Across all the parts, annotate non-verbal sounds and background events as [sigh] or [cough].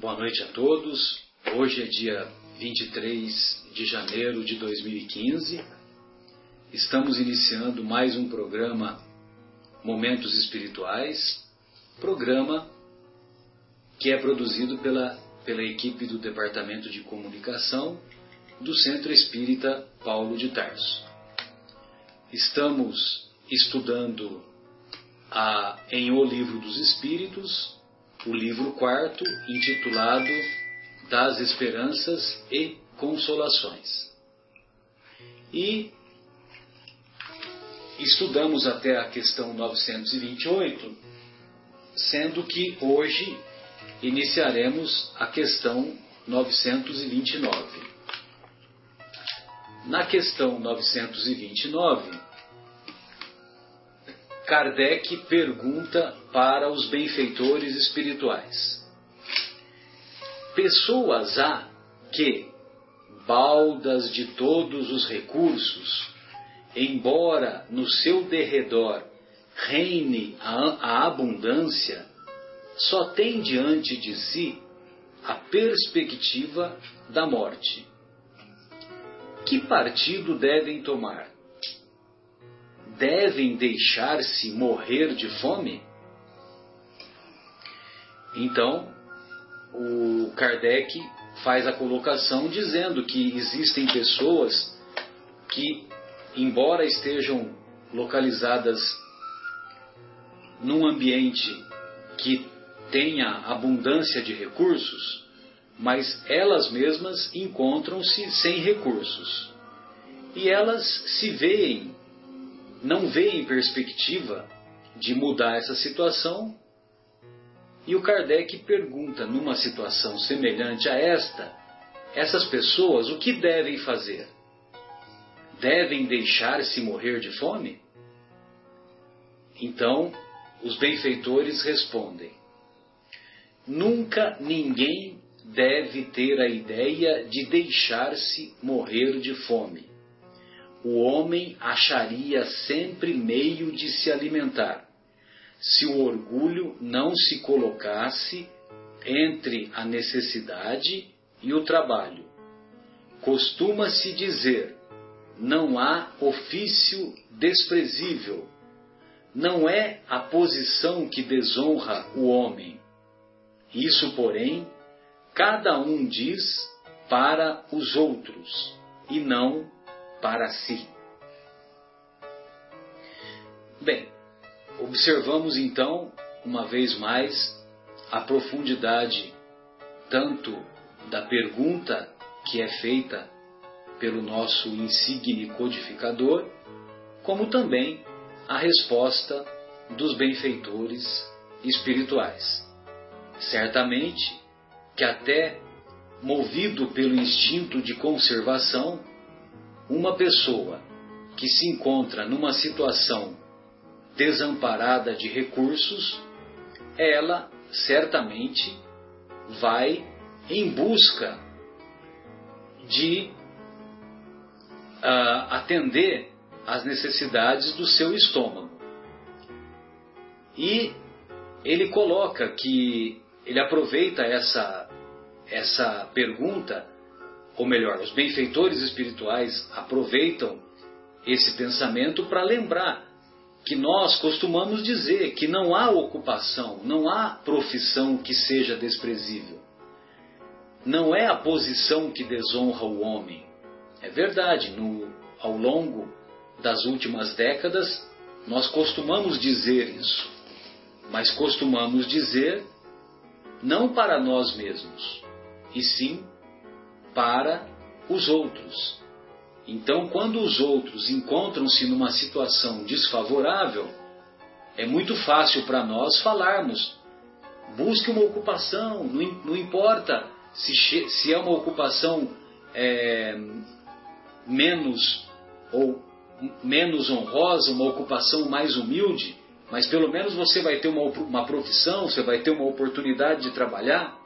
Boa noite a todos. Hoje é dia 23 de janeiro de 2015. Estamos iniciando mais um programa Momentos Espirituais, programa que é produzido pela, pela equipe do Departamento de Comunicação do Centro Espírita Paulo de Tarso. Estamos estudando a, em O Livro dos Espíritos, o livro quarto, intitulado Das Esperanças e Consolações. E estudamos até a questão 928, sendo que hoje iniciaremos a questão 929. Na questão 929, Kardec pergunta para os benfeitores espirituais: Pessoas há que, baldas de todos os recursos, embora no seu derredor reine a, a abundância, só têm diante de si a perspectiva da morte. Que partido devem tomar? Devem deixar-se morrer de fome? Então, o Kardec faz a colocação dizendo que existem pessoas que, embora estejam localizadas num ambiente que tenha abundância de recursos, mas elas mesmas encontram-se sem recursos. E elas se veem, não veem perspectiva de mudar essa situação. E o Kardec pergunta, numa situação semelhante a esta, essas pessoas o que devem fazer? Devem deixar-se morrer de fome? Então, os benfeitores respondem: Nunca ninguém deve ter a ideia de deixar-se morrer de fome. O homem acharia sempre meio de se alimentar, se o orgulho não se colocasse entre a necessidade e o trabalho. Costuma-se dizer: não há ofício desprezível. Não é a posição que desonra o homem. Isso, porém, cada um diz para os outros e não para si. Bem, observamos então, uma vez mais, a profundidade tanto da pergunta que é feita pelo nosso insigne codificador, como também a resposta dos benfeitores espirituais. Certamente que, até movido pelo instinto de conservação, uma pessoa que se encontra numa situação desamparada de recursos, ela certamente vai em busca de uh, atender às necessidades do seu estômago. E ele coloca que ele aproveita essa, essa pergunta, ou melhor, os benfeitores espirituais aproveitam esse pensamento para lembrar que nós costumamos dizer que não há ocupação, não há profissão que seja desprezível. Não é a posição que desonra o homem. É verdade, no, ao longo das últimas décadas, nós costumamos dizer isso, mas costumamos dizer não para nós mesmos, e sim para os outros. Então, quando os outros encontram-se numa situação desfavorável, é muito fácil para nós falarmos: busque uma ocupação, não, importa se, se, é uma ocupação é, menos ou menos honrosa, uma ocupação mais humilde, mas pelo menos você vai ter uma, uma profissão, você vai ter uma oportunidade de trabalhar.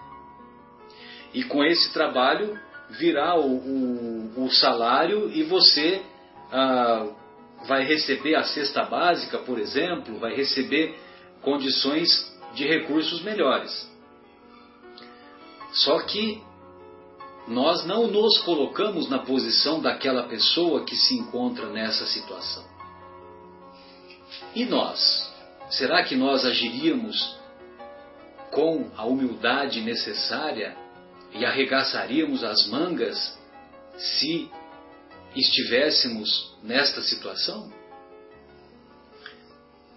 E com esse trabalho virá o, o, o salário e você ah, vai receber a cesta básica, por exemplo, vai receber condições de recursos melhores. Só que nós não nos colocamos na posição daquela pessoa que se encontra nessa situação. E nós? Será que nós agiríamos com a humildade necessária e arregaçaríamos as mangas se estivéssemos nesta situação?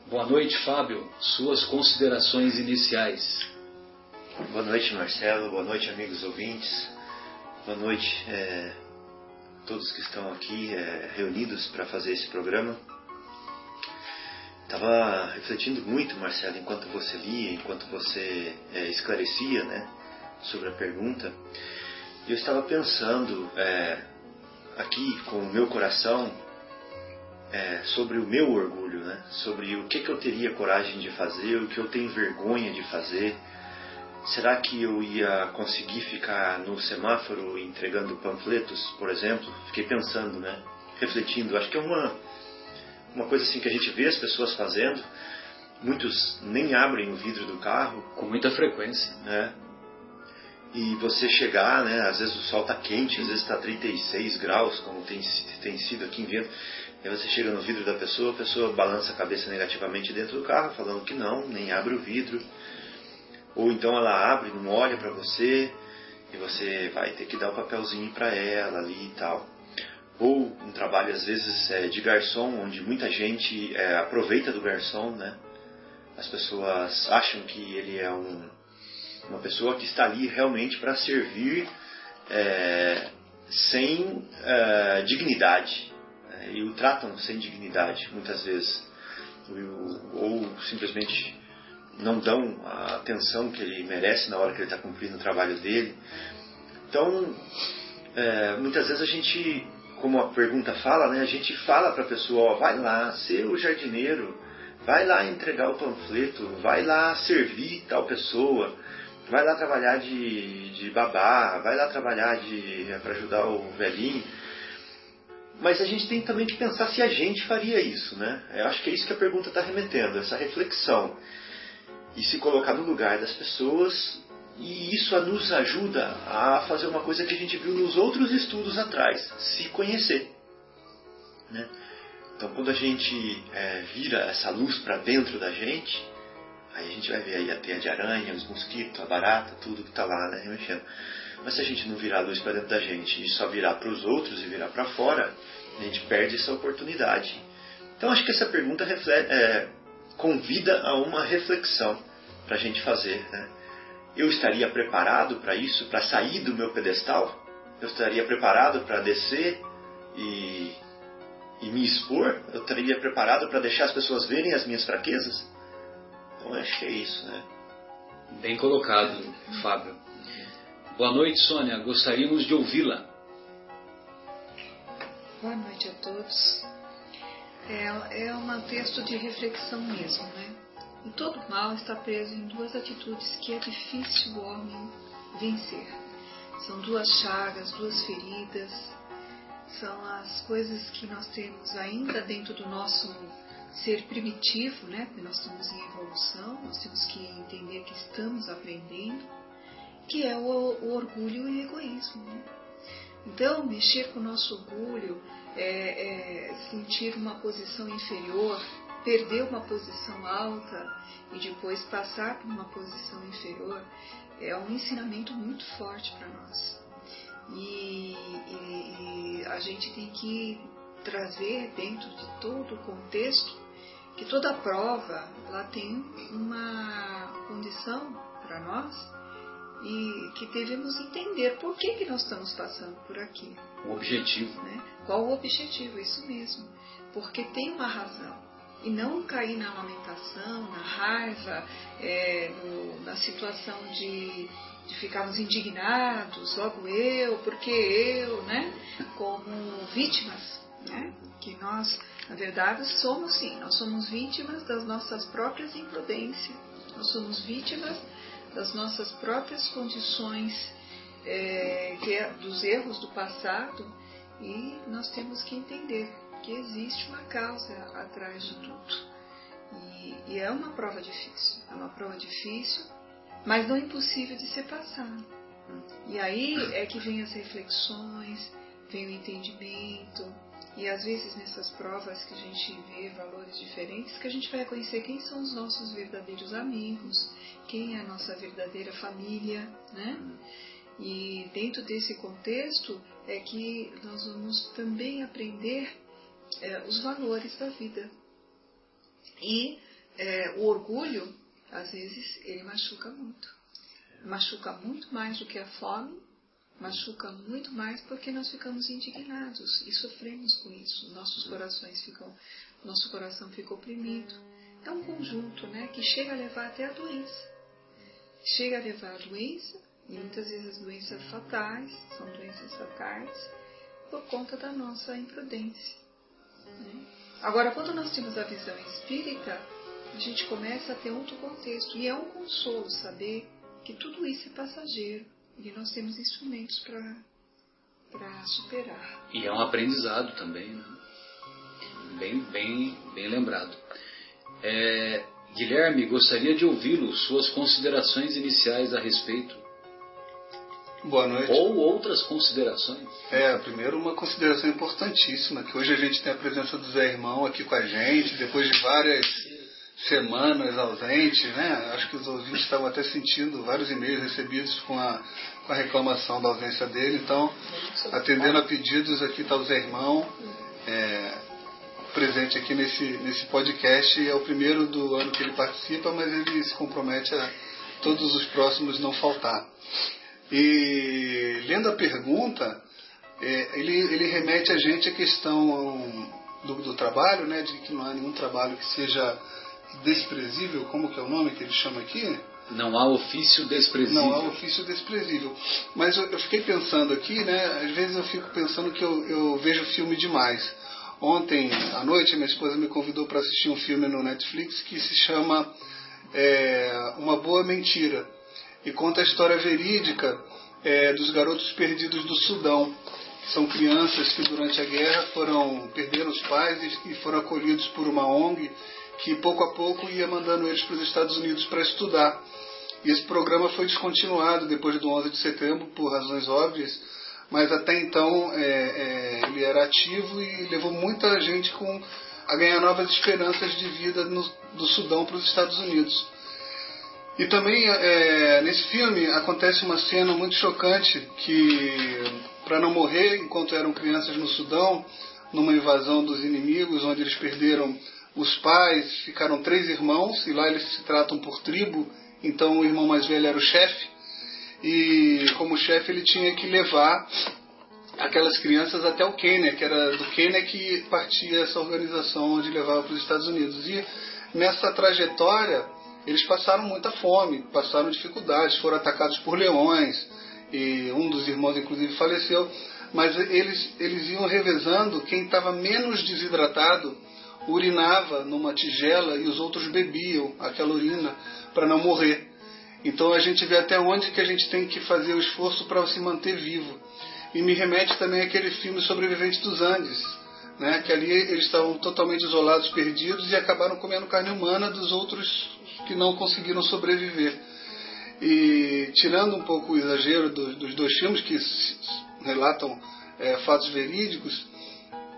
Boa noite, Fábio. Suas considerações iniciais. Boa noite, Marcelo. Boa noite, amigos ouvintes. Boa noite é, todos que estão aqui é, reunidos para fazer esse programa. Estava refletindo muito, Marcelo, enquanto você lia, enquanto você é, esclarecia né, sobre a pergunta. Eu estava pensando é, aqui com o meu coração é, sobre o meu orgulho, né, sobre o que, que eu teria coragem de fazer, o que eu tenho vergonha de fazer. Será que eu ia conseguir ficar no semáforo entregando panfletos, por exemplo? Fiquei pensando, né? Refletindo. Acho que é uma, uma coisa assim que a gente vê as pessoas fazendo. Muitos nem abrem o vidro do carro. Com muita frequência. Né? E você chegar, né? Às vezes o sol está quente, às vezes está 36 graus, como tem, tem sido aqui em Viena. Aí você chega no vidro da pessoa, a pessoa balança a cabeça negativamente dentro do carro, falando que não, nem abre o vidro. Ou então ela abre, não olha para você, e você vai ter que dar o papelzinho para ela ali e tal ou um trabalho às vezes é, de garçom, onde muita gente é, aproveita do garçom, né? As pessoas acham que ele é um, uma pessoa que está ali realmente para servir é, sem é, dignidade né? e o tratam sem dignidade muitas vezes ou, ou simplesmente não dão a atenção que ele merece na hora que ele está cumprindo o trabalho dele. Então, é, muitas vezes a gente como a pergunta fala, né, a gente fala para a pessoa, ó, vai lá, ser o jardineiro, vai lá entregar o panfleto, vai lá servir tal pessoa, vai lá trabalhar de, de babá, vai lá trabalhar de para ajudar o velhinho. Mas a gente tem também que pensar se a gente faria isso, né? Eu acho que é isso que a pergunta está remetendo, essa reflexão. E se colocar no lugar das pessoas e isso nos ajuda a fazer uma coisa que a gente viu nos outros estudos atrás, se conhecer. Né? Então, quando a gente é, vira essa luz para dentro da gente, aí a gente vai ver aí a teia de aranha, os mosquitos, a barata, tudo que está lá, né, remexendo. Mas se a gente não virar a luz para dentro da gente e só virar para os outros e virar para fora, a gente perde essa oportunidade. Então, acho que essa pergunta reflete, é, convida a uma reflexão para a gente fazer. Né? eu estaria preparado para isso, para sair do meu pedestal? Eu estaria preparado para descer e, e me expor? Eu estaria preparado para deixar as pessoas verem as minhas fraquezas? Acho que é isso, né? Bem colocado, Fábio. Boa noite, Sônia. Gostaríamos de ouvi-la. Boa noite a todos. É, é um texto de reflexão mesmo, né? E todo mal está preso em duas atitudes que é difícil o homem vencer. São duas chagas, duas feridas, são as coisas que nós temos ainda dentro do nosso ser primitivo, né? Porque nós estamos em evolução, nós temos que entender que estamos aprendendo, que é o, o orgulho e o egoísmo. Né? Então, mexer com o nosso orgulho, é, é sentir uma posição inferior, perder uma posição alta e depois passar por uma posição inferior é um ensinamento muito forte para nós. E, e, e, a gente tem que trazer dentro de todo o contexto que toda prova ela tem uma condição para nós e que devemos entender por que, que nós estamos passando por aqui. O objetivo. Né? Qual o objetivo? Isso mesmo. Porque tem uma razão e não cair na lamentação, na raiva, é, no, na situação de, de ficarmos indignados, logo eu, porque eu, né? Como vítimas, né? Que nós, na verdade, somos sim, nós somos vítimas das nossas próprias imprudências, nós somos vítimas das nossas próprias condições, é, que é, dos erros do passado, e nós temos que entender que existe uma causa atrás de tudo. E, e, é uma prova difícil, é uma prova difícil, mas não impossível de ser passada. E aí é que vem as reflexões, vem o entendimento, e às vezes nessas provas que a gente vê valores diferentes, que a gente vai conhecer quem são os nossos verdadeiros amigos, quem é a nossa verdadeira família, né? E dentro desse contexto é que nós vamos também aprender é, os valores da vida. E é, o orgulho, às vezes, ele machuca muito. Machuca muito mais do que a fome, machuca muito mais porque nós ficamos indignados e sofremos com isso. Nossos corações ficam, nosso coração fica oprimido. É um conjunto, né, que chega a levar até a doença. Chega a levar a doença e muitas vezes as doenças fatais são doenças fatais por conta da nossa imprudência. Né? Agora, quando nós temos a visão espírita, a gente começa a ter outro contexto e é um consolo saber que tudo isso é passageiro e nós temos instrumentos para superar. E é um aprendizado também, né? bem, bem, bem lembrado. É, Guilherme, gostaria de ouvi-lo, suas considerações iniciais a respeito. Boa noite. Ou outras considerações. É, primeiro uma consideração importantíssima, que hoje a gente tem a presença do Zé Irmão aqui com a gente, depois de várias semanas ausentes, né? Acho que os ouvintes estavam até sentindo vários e-mails recebidos com a, com a reclamação da ausência dele. Então, atendendo a pedidos, aqui está o Zé Irmão, é, presente aqui nesse, nesse podcast. É o primeiro do ano que ele participa, mas ele se compromete a todos os próximos não faltar. E lendo a pergunta, é, ele, ele remete a gente à questão do, do trabalho, né, de que não há nenhum trabalho que seja desprezível, como que é o nome que ele chama aqui? Não há ofício desprezível. Não há ofício desprezível. Mas eu, eu fiquei pensando aqui, né? Às vezes eu fico pensando que eu, eu vejo filme demais. Ontem à noite minha esposa me convidou para assistir um filme no Netflix que se chama é, Uma Boa Mentira e conta a história verídica é, dos garotos perdidos do Sudão. São crianças que durante a guerra foram perderam os pais e foram acolhidos por uma ONG que pouco a pouco ia mandando eles para os Estados Unidos para estudar. E esse programa foi descontinuado depois do 11 de setembro, por razões óbvias, mas até então é, é, ele era ativo e levou muita gente com, a ganhar novas esperanças de vida no, do Sudão para os Estados Unidos. E também é, nesse filme acontece uma cena muito chocante que, para não morrer enquanto eram crianças no Sudão, numa invasão dos inimigos, onde eles perderam os pais ficaram três irmãos e lá eles se tratam por tribo. Então o irmão mais velho era o chefe e como chefe ele tinha que levar aquelas crianças até o Quênia, que era do Quênia que partia essa organização onde levava para os Estados Unidos. E nessa trajetória eles passaram muita fome, passaram dificuldades, foram atacados por leões e um dos irmãos inclusive faleceu. Mas eles, eles iam revezando quem estava menos desidratado urinava numa tigela e os outros bebiam aquela urina para não morrer. Então a gente vê até onde que a gente tem que fazer o esforço para se manter vivo. E me remete também aquele filme Sobrevivente dos Andes, né? que ali eles estavam totalmente isolados, perdidos e acabaram comendo carne humana dos outros que não conseguiram sobreviver. E tirando um pouco o exagero dos, dos dois filmes que relatam é, fatos verídicos,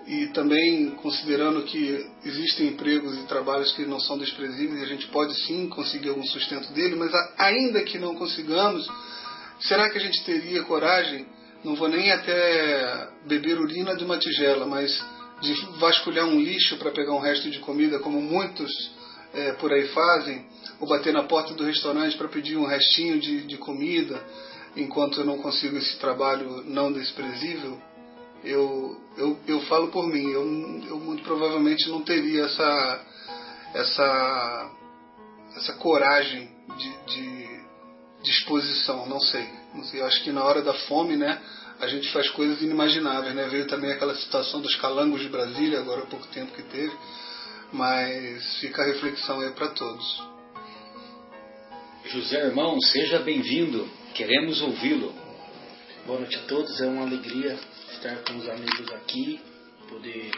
e também considerando que existem empregos e trabalhos que não são desprezíveis a gente pode sim conseguir algum sustento dele, mas ainda que não consigamos, será que a gente teria coragem? Não vou nem até beber urina de uma tigela, mas de vasculhar um lixo para pegar um resto de comida, como muitos é, por aí fazem, ou bater na porta do restaurante para pedir um restinho de, de comida, enquanto eu não consigo esse trabalho não desprezível eu, eu, eu falo por mim, eu, eu muito provavelmente não teria essa, essa, essa coragem de, de disposição, não sei. Eu acho que na hora da fome, né, a gente faz coisas inimagináveis, né? Veio também aquela situação dos calangos de Brasília, agora há pouco tempo que teve, mas fica a reflexão aí para todos. José Irmão, seja bem-vindo, queremos ouvi-lo. Boa noite a todos, é uma alegria estar com os amigos aqui, poder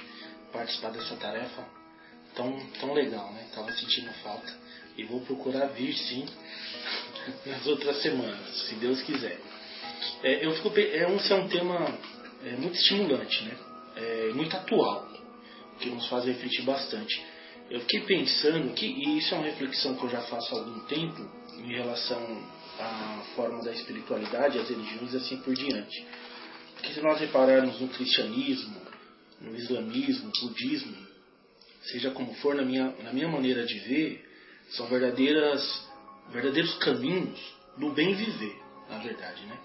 participar dessa tarefa tão, tão legal, né? Estava sentindo falta. E vou procurar vir sim [laughs] nas outras semanas, se Deus quiser. É, eu fico, é, um, é um tema é, muito estimulante, né? É, muito atual, que nos faz refletir bastante. Eu fiquei pensando que, e isso é uma reflexão que eu já faço há algum tempo, em relação à forma da espiritualidade, as religiões e assim por diante. Porque se nós repararmos no cristianismo, no islamismo, no budismo, seja como for, na minha, na minha maneira de ver, são verdadeiras, verdadeiros caminhos do bem viver, na verdade, né?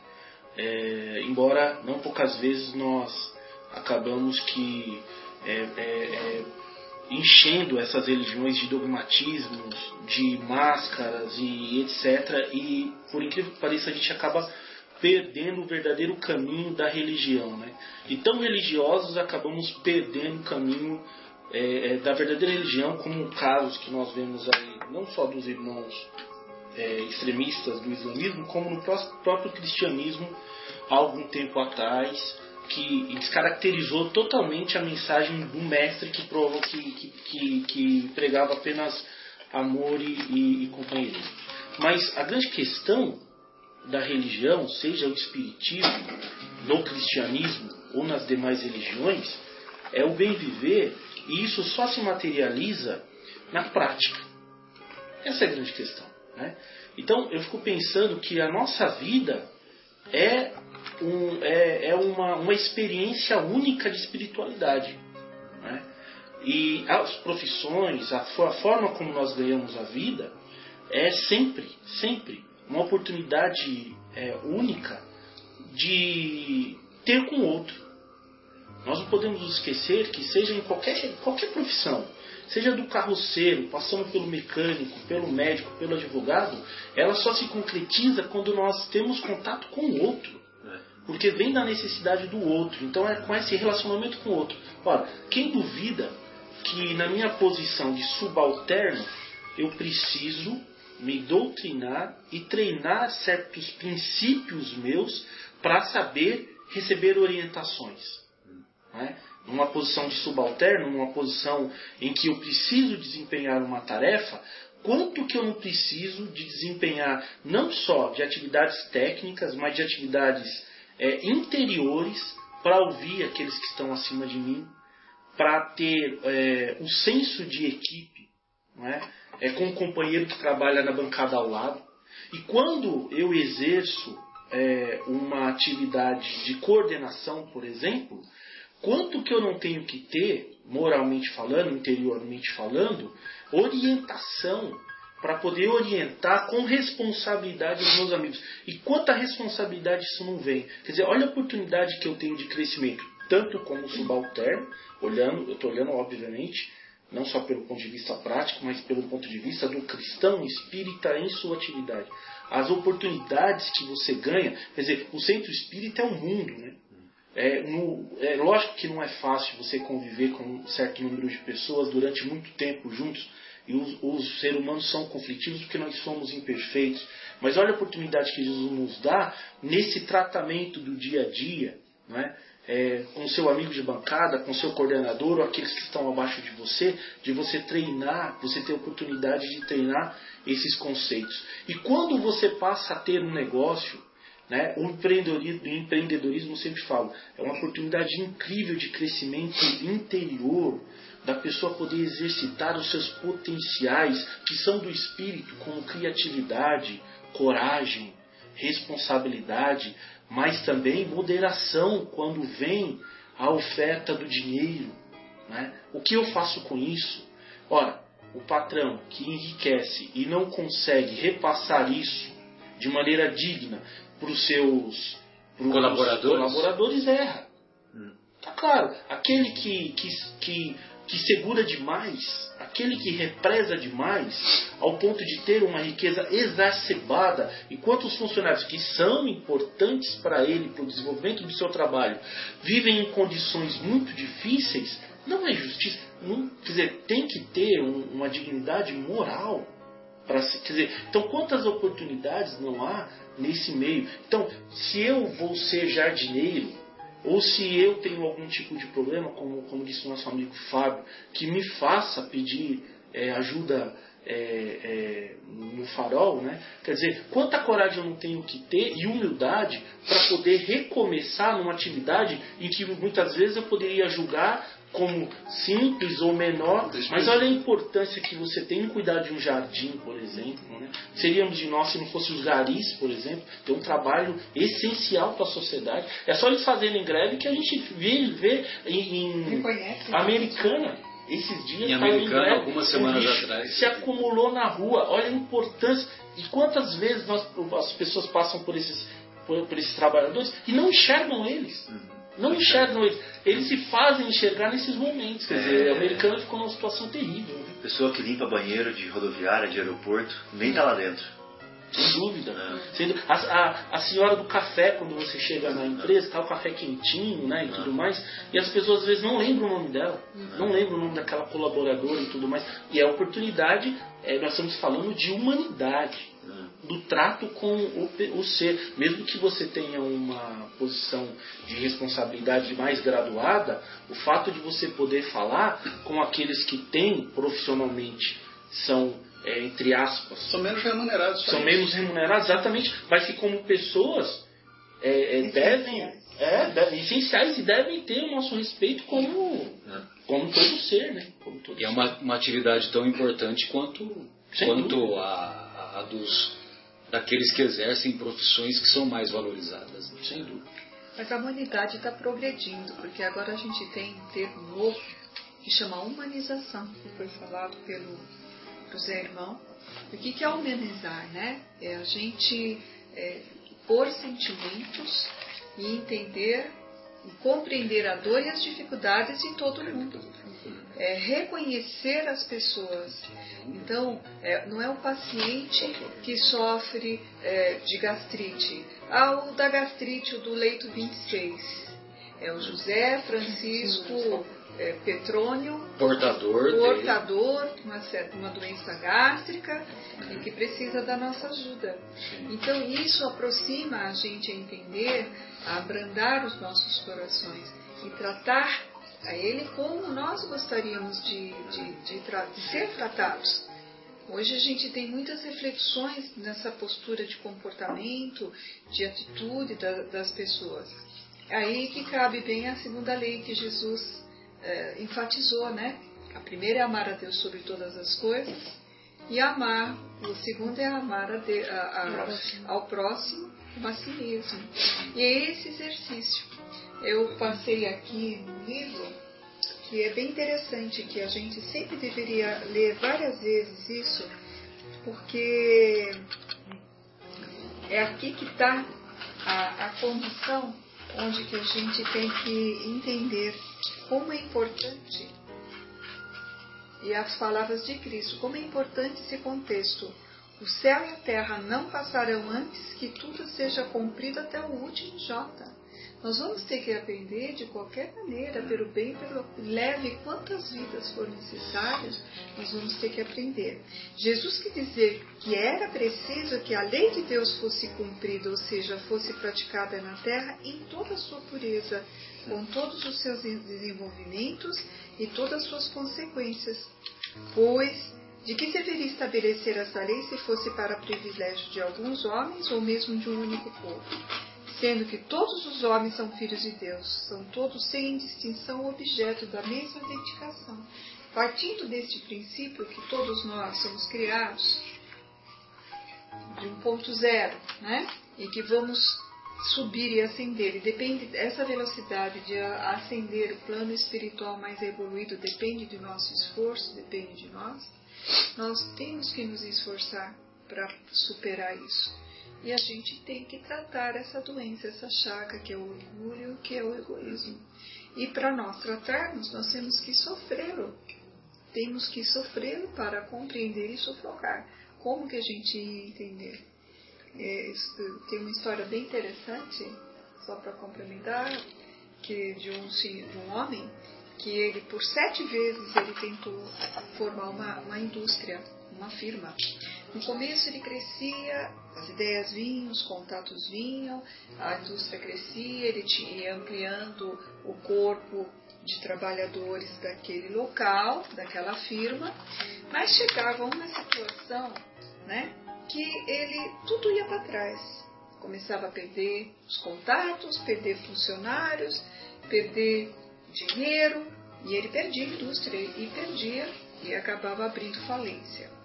É, embora não poucas vezes nós acabamos que é, é, é enchendo essas religiões de dogmatismos, de máscaras e etc. E por incrível que pareça, a gente acaba perdendo o verdadeiro caminho da religião. Né? E tão religiosos acabamos perdendo o caminho é, é, da verdadeira religião, como casos que nós vemos aí, não só dos irmãos é, extremistas do islamismo, como no próprio cristianismo, há algum tempo atrás, que descaracterizou totalmente a mensagem do mestre que, provou, que, que, que, que pregava apenas amor e, e, e companheirismo. Mas a grande questão da religião, seja o espiritismo, no cristianismo ou nas demais religiões, é o bem viver e isso só se materializa na prática. Essa é a grande questão. Né? Então eu fico pensando que a nossa vida é, um, é, é uma, uma experiência única de espiritualidade. Né? E as profissões, a, a forma como nós ganhamos a vida, é sempre, sempre uma oportunidade é, única de ter com o outro. Nós não podemos esquecer que, seja em qualquer, qualquer profissão, seja do carroceiro, passando pelo mecânico, pelo médico, pelo advogado, ela só se concretiza quando nós temos contato com o outro. É. Porque vem da necessidade do outro. Então é com esse relacionamento com o outro. Ora, quem duvida que na minha posição de subalterno eu preciso me doutrinar e treinar certos princípios meus para saber receber orientações. Né? Numa posição de subalterno, numa posição em que eu preciso desempenhar uma tarefa, quanto que eu não preciso de desempenhar não só de atividades técnicas, mas de atividades é, interiores para ouvir aqueles que estão acima de mim, para ter é, o senso de equipe, não é? é com um companheiro que trabalha na bancada ao lado. E quando eu exerço é, uma atividade de coordenação, por exemplo, quanto que eu não tenho que ter, moralmente falando, interiormente falando, orientação para poder orientar com responsabilidade os meus amigos. E quanta responsabilidade isso não vem. Quer dizer, olha a oportunidade que eu tenho de crescimento, tanto como subalterno, olhando, eu estou olhando obviamente, não só pelo ponto de vista prático, mas pelo ponto de vista do cristão espírita em sua atividade. As oportunidades que você ganha, quer dizer, o centro espírita é o mundo, né? É, no, é, lógico que não é fácil você conviver com um certo número de pessoas durante muito tempo juntos, e os, os seres humanos são conflitivos porque nós somos imperfeitos. Mas olha a oportunidade que Jesus nos dá nesse tratamento do dia a dia, né? é, com seu amigo de bancada, com seu coordenador ou aqueles que estão abaixo de você, de você treinar, você ter oportunidade de treinar esses conceitos. E quando você passa a ter um negócio, né? O empreendedorismo, o empreendedorismo sempre falo, é uma oportunidade incrível de crescimento interior, da pessoa poder exercitar os seus potenciais que são do espírito, como criatividade, coragem, responsabilidade, mas também moderação quando vem a oferta do dinheiro. Né? O que eu faço com isso? Ora, o patrão que enriquece e não consegue repassar isso de maneira digna para os seus pros colaboradores, colaboradores erra. Hum. Tá claro, aquele que, que, que, que segura demais, aquele que represa demais, ao ponto de ter uma riqueza exacerbada, enquanto os funcionários que são importantes para ele, para o desenvolvimento do seu trabalho, vivem em condições muito difíceis, não é justiça. Não, quer dizer, tem que ter um, uma dignidade moral. Pra, quer dizer, então quantas oportunidades não há nesse meio. Então, se eu vou ser jardineiro, ou se eu tenho algum tipo de problema, como, como disse o nosso amigo Fábio, que me faça pedir é, ajuda é, é, no farol, né? Quer dizer, quanta coragem eu não tenho que ter e humildade para poder recomeçar numa atividade em que muitas vezes eu poderia julgar como simples ou menor, mas olha a importância que você tem em cuidar de um jardim, por exemplo. Né? Seríamos de nós se não fossem os garis, por exemplo, ter um trabalho essencial para a sociedade. É só eles fazerem greve que a gente vê, vê em, em americana. Esses dias em Americana, algumas semanas atrás, se acumulou na rua. Olha a importância e quantas vezes nós, as pessoas passam por esses, por, por esses trabalhadores e não enxergam eles. Uhum não enxergam eles. Eles se fazem enxergar nesses momentos. Quer é, dizer, o americano ficou numa situação terrível. Né? Pessoa que limpa banheiro de rodoviária, de aeroporto, nem está lá dentro. Sem dúvida. É. A, a, a, senhora do café, quando você chega na empresa, está o café quentinho né, e tudo mais, e as pessoas às vezes não lembram o nome dela, não lembram o nome daquela colaboradora e tudo mais. E a oportunidade, é, nós estamos falando de humanidade do trato com o, o, ser. Mesmo que você tenha uma posição de responsabilidade mais graduada, o fato de você poder falar com aqueles que têm profissionalmente são é, entre aspas são menos remunerados são menos remunerados exatamente mas que como pessoas é, é, devem é, devem, essenciais e devem ter o nosso respeito como como todo ser né? Como todo e é uma, uma atividade tão importante quanto quanto a, a dos daqueles que exercem profissões que são mais valorizadas, né? sem dúvida. Mas a humanidade está progredindo, porque agora a gente tem um termo novo que chama humanização, que foi falado pelo José Irmão. O que, que é humanizar? Né? É a gente é, pôr sentimentos e entender e compreender a dor e as dificuldades de todo mundo é, reconhecer as pessoas. Então, é, não é o paciente que sofre é, de gastrite. Ah, o da gastrite, o do leito 26. É o José Francisco é, Petrônio, portador, portador de uma, uma doença gástrica e que precisa da nossa ajuda. Então, isso aproxima a gente a entender, a abrandar os nossos corações e tratar a Ele como nós gostaríamos de, de, de, de ser tratados. Hoje a gente tem muitas reflexões nessa postura de comportamento, de atitude da, das pessoas. Aí que cabe bem a segunda lei que Jesus é, enfatizou, né? A primeira é amar a Deus sobre todas as coisas e amar, o segundo é amar a de, a, a, ao próximo como a si mesmo. E é esse exercício eu passei aqui no livro que é bem interessante, que a gente sempre deveria ler várias vezes isso, porque é aqui que está a, a condição onde que a gente tem que entender como é importante e as palavras de Cristo, como é importante esse contexto. O céu e a terra não passarão antes que tudo seja cumprido até o último J. Nós vamos ter que aprender de qualquer maneira, pelo bem, pelo leve, quantas vidas for necessárias, nós vamos ter que aprender. Jesus que dizer que era preciso que a lei de Deus fosse cumprida, ou seja, fosse praticada na terra em toda a sua pureza, com todos os seus desenvolvimentos e todas as suas consequências. Pois de que serviria estabelecer essa lei se fosse para privilégio de alguns homens ou mesmo de um único povo? Sendo que todos os homens são filhos de Deus, são todos sem distinção objeto da mesma dedicação. Partindo deste princípio que todos nós somos criados de um ponto zero, né? E que vamos subir e ascender. E depende essa velocidade de ascender o plano espiritual mais evoluído depende do nosso esforço, depende de nós. Nós temos que nos esforçar para superar isso. E a gente tem que tratar essa doença, essa chaga que é o orgulho, que é o egoísmo. E para nós tratarmos, nós temos que sofrê-lo. Temos que sofrê-lo para compreender e sufocar. Como que a gente ia entender? É, tem uma história bem interessante, só para complementar, que de um, de um homem que ele por sete vezes ele tentou formar uma, uma indústria, uma firma No começo ele crescia, as ideias vinham, os contatos vinham, a indústria crescia, ele ia ampliando o corpo de trabalhadores daquele local, daquela firma, mas chegava uma situação né, que ele tudo ia para trás. Começava a perder os contatos, perder funcionários, perder dinheiro, e ele perdia a indústria e perdia e acabava abrindo falência.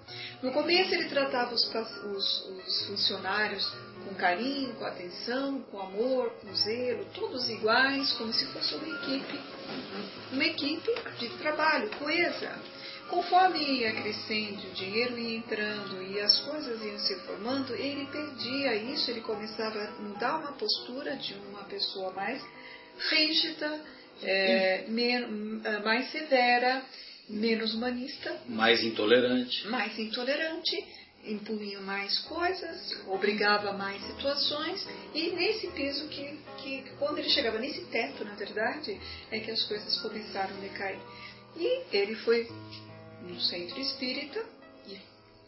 No começo ele tratava os, os, os, funcionários com carinho, com atenção, com amor, com zelo, todos iguais, como se fosse uma equipe, uma equipe de trabalho coesa. Conforme ia crescendo, o dinheiro ia entrando e as coisas iam se formando, ele perdia isso, ele começava a mudar uma postura de uma pessoa mais rígida, é, mais severa, menos humanista, mais intolerante, mais intolerante, impunha mais coisas, obrigava mais situações e nesse peso que, que quando ele chegava nesse teto, na verdade, é que as coisas começaram a decair. E ele foi no centro espírita e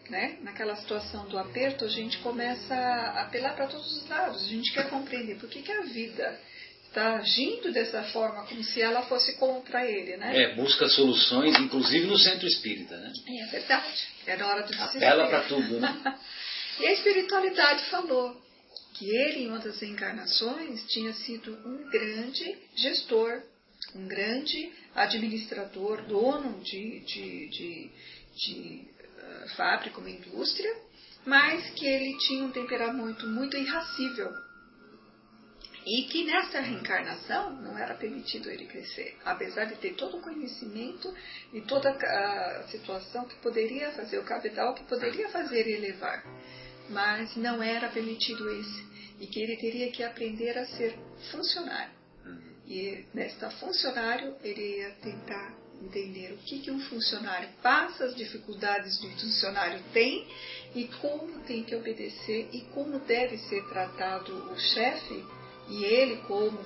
né, naquela situação do aperto a gente começa a apelar para todos os lados, a gente quer compreender por que, que a vida está agindo dessa forma, como se ela fosse contra ele, né? É, busca soluções, inclusive no centro espírita, né? É verdade. É na hora do desespero. Apela para tudo, né? [laughs] e a espiritualidade falou que ele, em outras encarnações, tinha sido um grande gestor, um grande administrador, dono de, de, de, de uh, fábrica, uma indústria, mas que ele tinha um temperamento muito irracível e que nessa reencarnação não era permitido ele crescer, apesar de ter todo o conhecimento e toda a situação que poderia fazer, o capital que poderia fazer ele elevar. Mas não era permitido esse, e que ele teria que aprender a ser funcionário. E nesta funcionário, ele ia tentar entender o que, que um funcionário passa, as dificuldades que o funcionário tem e como tem que obedecer e como deve ser tratado o chefe e ele, como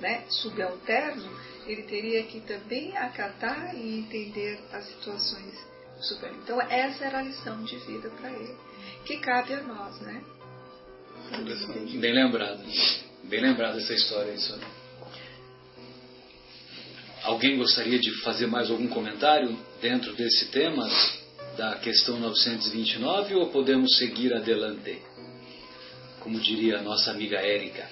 né, subalterno, ele teria que também acatar e entender as situações super. Então, essa era a lição de vida para ele, que cabe a nós, né? Bem lembrado. Bem lembrado essa história Sônia. Alguém gostaria de fazer mais algum comentário dentro desse tema da questão 929 ou podemos seguir adelante? Como diria a nossa amiga Érica.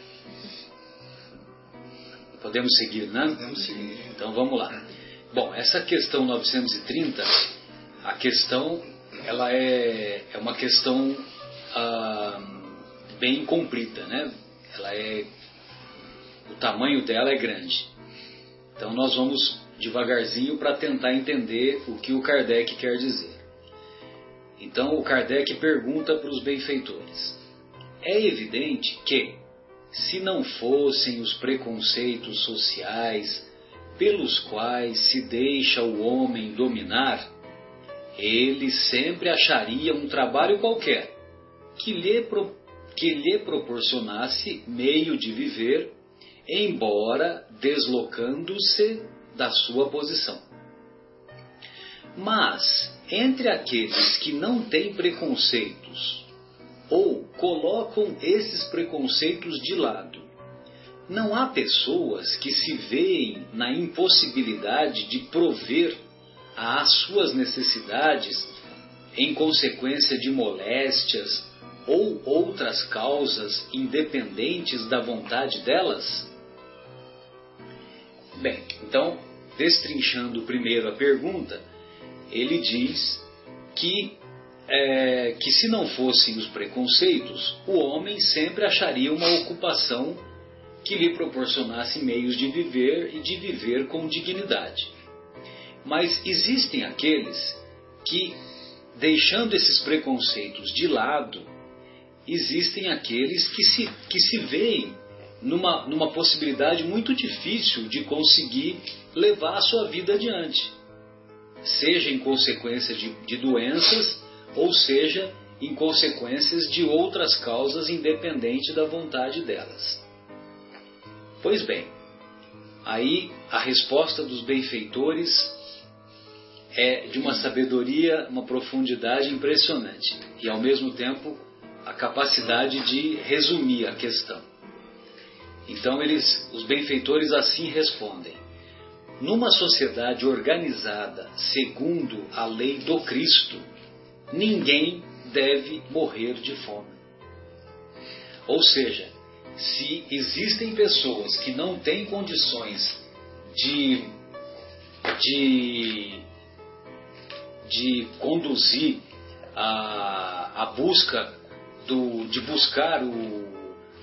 Podemos seguir, né? Podemos seguir. Então vamos lá. Bom, essa questão 930, a questão, ela é, é uma questão ah, bem comprida, né? Ela é, o tamanho dela é grande. Então nós vamos devagarzinho para tentar entender o que o Kardec quer dizer. Então o Kardec pergunta para os benfeitores: é evidente que se não fossem os preconceitos sociais pelos quais se deixa o homem dominar, ele sempre acharia um trabalho qualquer que lhe, pro, que lhe proporcionasse meio de viver, embora deslocando-se da sua posição. Mas, entre aqueles que não têm preconceitos ou colocam esses preconceitos de lado. Não há pessoas que se veem na impossibilidade de prover às suas necessidades em consequência de moléstias ou outras causas independentes da vontade delas? Bem, então, destrinchando primeiro a pergunta, ele diz que é, que se não fossem os preconceitos, o homem sempre acharia uma ocupação que lhe proporcionasse meios de viver e de viver com dignidade. Mas existem aqueles que, deixando esses preconceitos de lado, existem aqueles que se, que se veem numa, numa possibilidade muito difícil de conseguir levar a sua vida adiante, seja em consequência de, de doenças ou seja, em consequências de outras causas independente da vontade delas. Pois bem, aí a resposta dos benfeitores é de uma sabedoria, uma profundidade impressionante e ao mesmo tempo a capacidade de resumir a questão. Então eles, os benfeitores assim respondem: numa sociedade organizada segundo a lei do Cristo, ninguém deve morrer de fome. Ou seja, se existem pessoas que não têm condições de, de, de conduzir a, a busca do, de buscar o,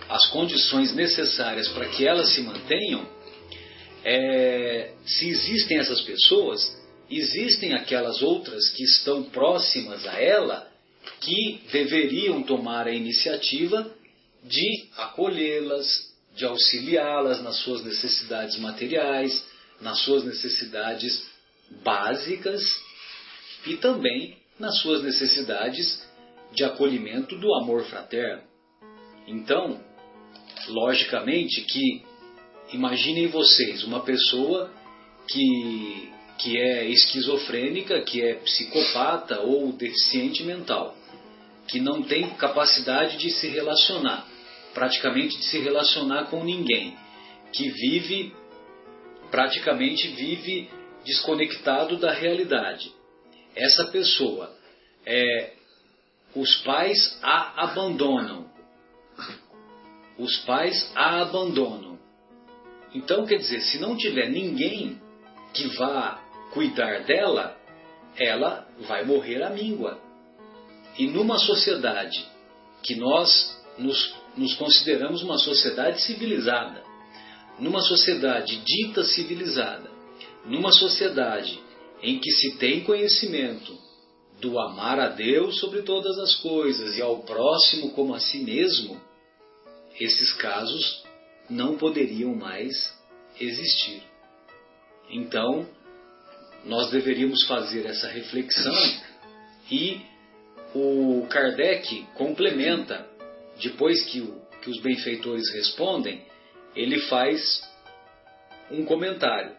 as condições necessárias para que elas se mantenham, é, se existem essas pessoas, existem aquelas outras que estão próximas a ela que deveriam tomar a iniciativa de acolhê-las, de auxiliá-las nas suas necessidades materiais, nas suas necessidades básicas e também nas suas necessidades de acolhimento do amor fraterno. Então, logicamente que imaginem vocês uma pessoa que, que é esquizofrênica, que é psicopata ou deficiente mental, que não tem capacidade de se relacionar, praticamente de se relacionar com ninguém, que vive, praticamente vive desconectado da realidade. Essa pessoa, é, os pais a abandonam. Os pais a abandonam. Então, quer dizer, se não tiver ninguém que vá cuidar dela, ela vai morrer à míngua. E numa sociedade que nós nos, nos consideramos uma sociedade civilizada, numa sociedade dita civilizada, numa sociedade em que se tem conhecimento do amar a Deus sobre todas as coisas e ao próximo como a si mesmo, esses casos não poderiam mais existir. Então, nós deveríamos fazer essa reflexão e o Kardec complementa, depois que, o, que os benfeitores respondem, ele faz um comentário.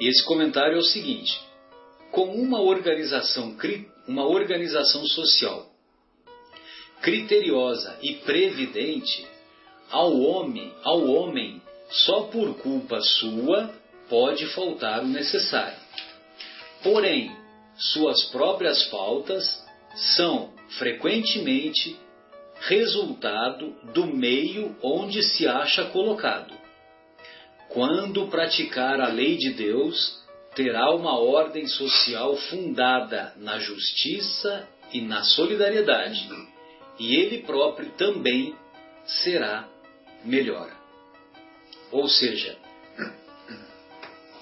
E esse comentário é o seguinte: com uma organização, uma organização social criteriosa e previdente, ao homem, ao homem só por culpa sua pode faltar o necessário. Porém, suas próprias faltas são frequentemente resultado do meio onde se acha colocado. Quando praticar a lei de Deus, terá uma ordem social fundada na justiça e na solidariedade, e ele próprio também será melhor. Ou seja,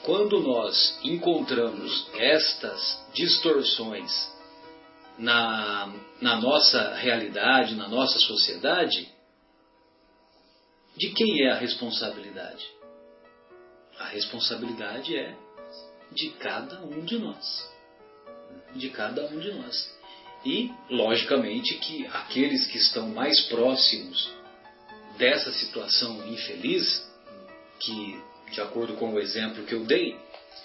quando nós encontramos estas distorções na, na nossa realidade, na nossa sociedade, de quem é a responsabilidade? A responsabilidade é de cada um de nós. De cada um de nós. E, logicamente, que aqueles que estão mais próximos dessa situação infeliz, que de acordo com o exemplo que eu dei,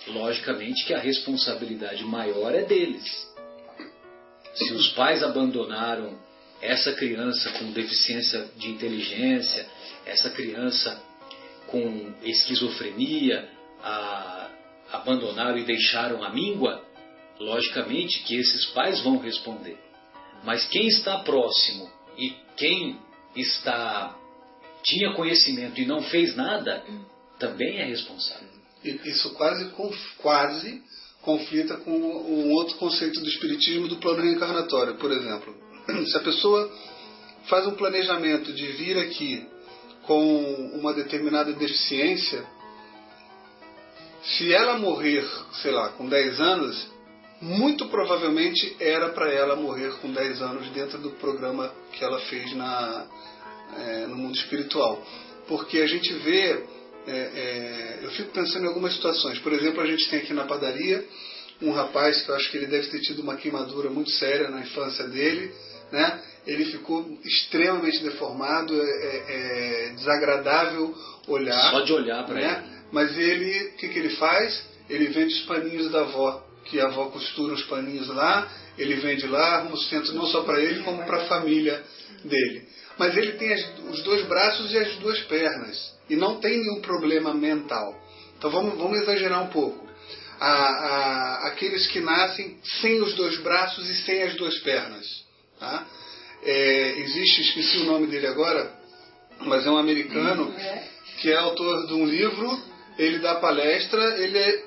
logicamente que a responsabilidade maior é deles. Se os pais abandonaram essa criança com deficiência de inteligência, essa criança com esquizofrenia, a, abandonaram e deixaram a míngua, logicamente que esses pais vão responder. Mas quem está próximo e quem está tinha conhecimento e não fez nada, também é responsável. Isso quase, quase conflita com um outro conceito do espiritismo do plano reencarnatório, por exemplo. [clears throat] Se a pessoa faz um planejamento de vir aqui com uma determinada deficiência, se ela morrer, sei lá, com 10 anos, muito provavelmente era para ela morrer com 10 anos dentro do programa que ela fez na, é, no mundo espiritual. Porque a gente vê é, é, eu fico pensando em algumas situações. Por exemplo, a gente tem aqui na padaria um rapaz que eu acho que ele deve ter tido uma queimadura muito séria na infância dele, né? Ele ficou extremamente deformado, é, é, é desagradável olhar. Só de olhar para né? ele. Mas ele, o que, que ele faz? ele vende os paninhos da avó, que a avó costura os paninhos lá, ele vende lá, arruma sustento não só para ele, como para a família dele. Mas ele tem as, os dois braços e as duas pernas, e não tem nenhum problema mental. Então vamos, vamos exagerar um pouco. A, a, aqueles que nascem sem os dois braços e sem as duas pernas. Tá? É, existe, esqueci o nome dele agora, mas é um americano que é autor de um livro, ele dá palestra, ele é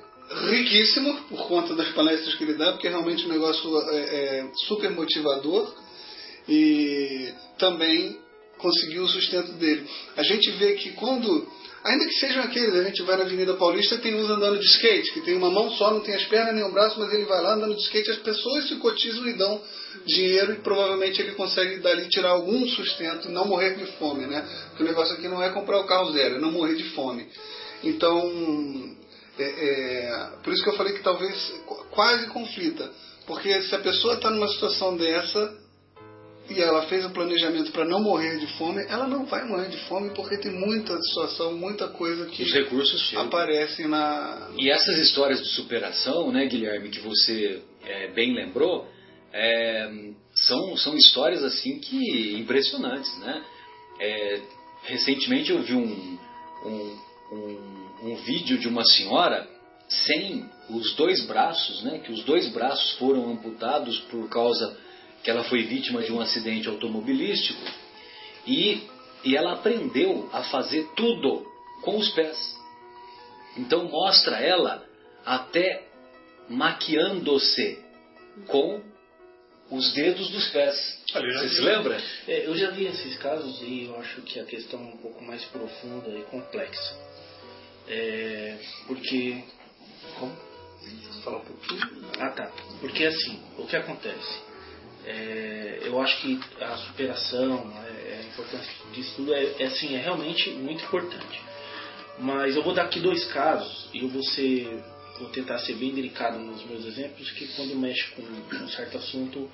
riquíssimo por conta das palestras que ele dá, porque é realmente um negócio é, é super motivador e também conseguiu o sustento dele. A gente vê que quando, ainda que sejam aqueles, a gente vai na Avenida Paulista tem uns andando de skate, que tem uma mão só, não tem as pernas nem o braço, mas ele vai lá andando de skate, as pessoas se cotizam e dão dinheiro e provavelmente ele consegue dali tirar algum sustento e não morrer de fome, né? Porque o negócio aqui não é comprar o carro zero, é não morrer de fome. Então, é, é, por isso que eu falei que talvez quase conflita. Porque se a pessoa está numa situação dessa e ela fez o planejamento para não morrer de fome, ela não vai morrer de fome porque tem muita situação, muita coisa que Os recursos aparecem na. E essas histórias de superação, né, Guilherme, que você é, bem lembrou, é, são, são histórias assim que impressionantes, né? É, recentemente eu vi um, um, um, um, vídeo de uma senhora sem os dois braços, né? Que os dois braços foram amputados por causa que ela foi vítima de um acidente automobilístico e, e ela aprendeu a fazer tudo com os pés. Então mostra ela até maquiando-se com os dedos dos pés. Você se lembra? É, eu já vi esses casos e eu acho que a questão é um pouco mais profunda e complexa. É, porque. Como? Falar um pouquinho. Ah tá. Porque assim, o que acontece? É, eu acho que a superação, é, a importância disso tudo é, é, assim, é realmente muito importante. Mas eu vou dar aqui dois casos e eu vou ser vou tentar ser bem delicado nos meus exemplos, que quando mexe com um certo assunto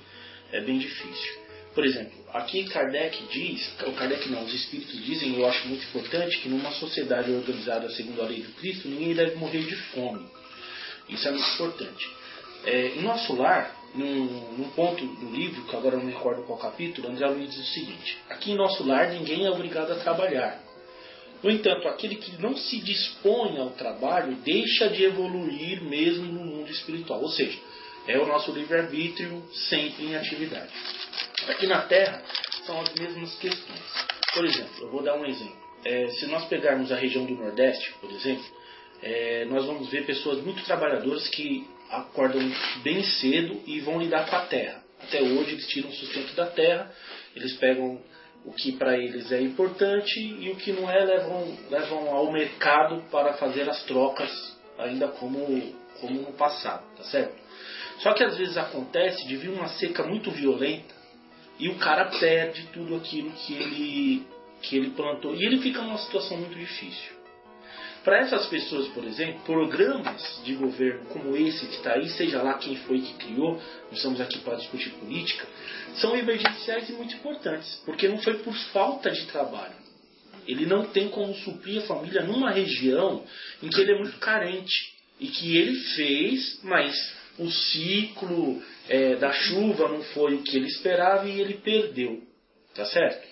é bem difícil. Por exemplo, aqui Kardec diz, o Kardec não, os espíritos dizem, eu acho muito importante, que numa sociedade organizada segundo a lei do Cristo, ninguém deve morrer de fome. Isso é muito importante. É, em nosso lar, num, num, ponto do livro, que agora não me recordo qual capítulo, André Luiz diz o seguinte: aqui em nosso lar ninguém é obrigado a trabalhar. No entanto, aquele que não se dispõe ao trabalho deixa de evoluir mesmo no mundo espiritual. Ou seja, é o nosso livre-arbítrio sempre em atividade. Aqui na Terra são as mesmas questões. Por exemplo, eu vou dar um exemplo. É, se nós pegarmos a região do Nordeste, por exemplo, é, nós vamos ver pessoas muito trabalhadoras que acordam bem cedo e vão lidar com a terra. Até hoje eles tiram o sustento da terra, eles pegam o que para eles é importante e o que não é levam, levam ao mercado para fazer as trocas, ainda como, como no passado, tá certo? Só que às vezes acontece de vir uma seca muito violenta e o cara perde tudo aquilo que ele, que ele plantou e ele fica numa situação muito difícil. Para essas pessoas, por exemplo, programas de governo como esse que está aí, seja lá quem foi que criou, não estamos aqui para discutir política, são emergenciais e muito importantes, porque não foi por falta de trabalho. Ele não tem como suprir a família numa região em que ele é muito carente e que ele fez, mas o ciclo é, da chuva não foi o que ele esperava e ele perdeu. Tá certo?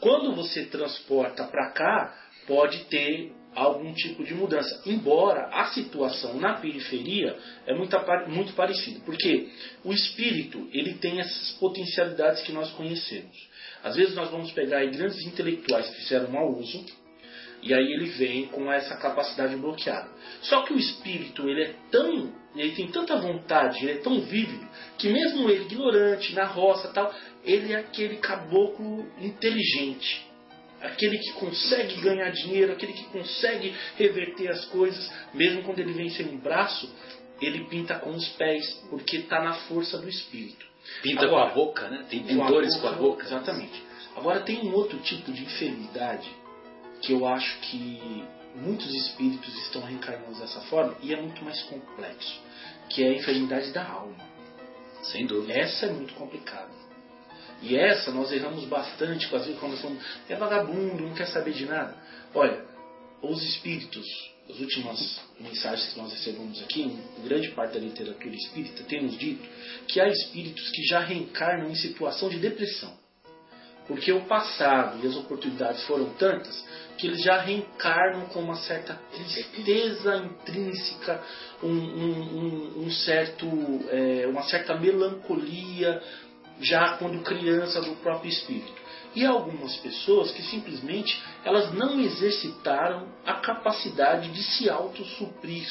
Quando você transporta para cá, pode ter algum tipo de mudança. Embora a situação na periferia é muito, muito parecida. Porque o espírito ele tem essas potencialidades que nós conhecemos. Às vezes nós vamos pegar grandes intelectuais que fizeram mau uso, e aí ele vem com essa capacidade bloqueada. Só que o espírito ele é tão, ele tem tanta vontade, ele é tão vívido que mesmo ele ignorante na roça tal, ele é aquele caboclo inteligente aquele que consegue ganhar dinheiro, aquele que consegue reverter as coisas, mesmo quando ele vem sem um braço, ele pinta com os pés, porque está na força do espírito. Pinta Agora, com a boca, né? Tem pintores com a, boca, com a boca. Exatamente. Agora tem um outro tipo de enfermidade que eu acho que muitos espíritos estão reencarnados dessa forma e é muito mais complexo, que é a enfermidade da alma. Sem dúvida. Essa é muito complicada. E essa nós erramos bastante, às vezes quando falamos, é vagabundo, não quer saber de nada. Olha, os espíritos, as últimas mensagens que nós recebemos aqui, em grande parte da literatura espírita, temos dito que há espíritos que já reencarnam em situação de depressão. Porque o passado e as oportunidades foram tantas que eles já reencarnam com uma certa tristeza intrínseca, um, um, um certo, é, uma certa melancolia, já quando criança do próprio espírito. E algumas pessoas que simplesmente elas não exercitaram a capacidade de se autossuprir.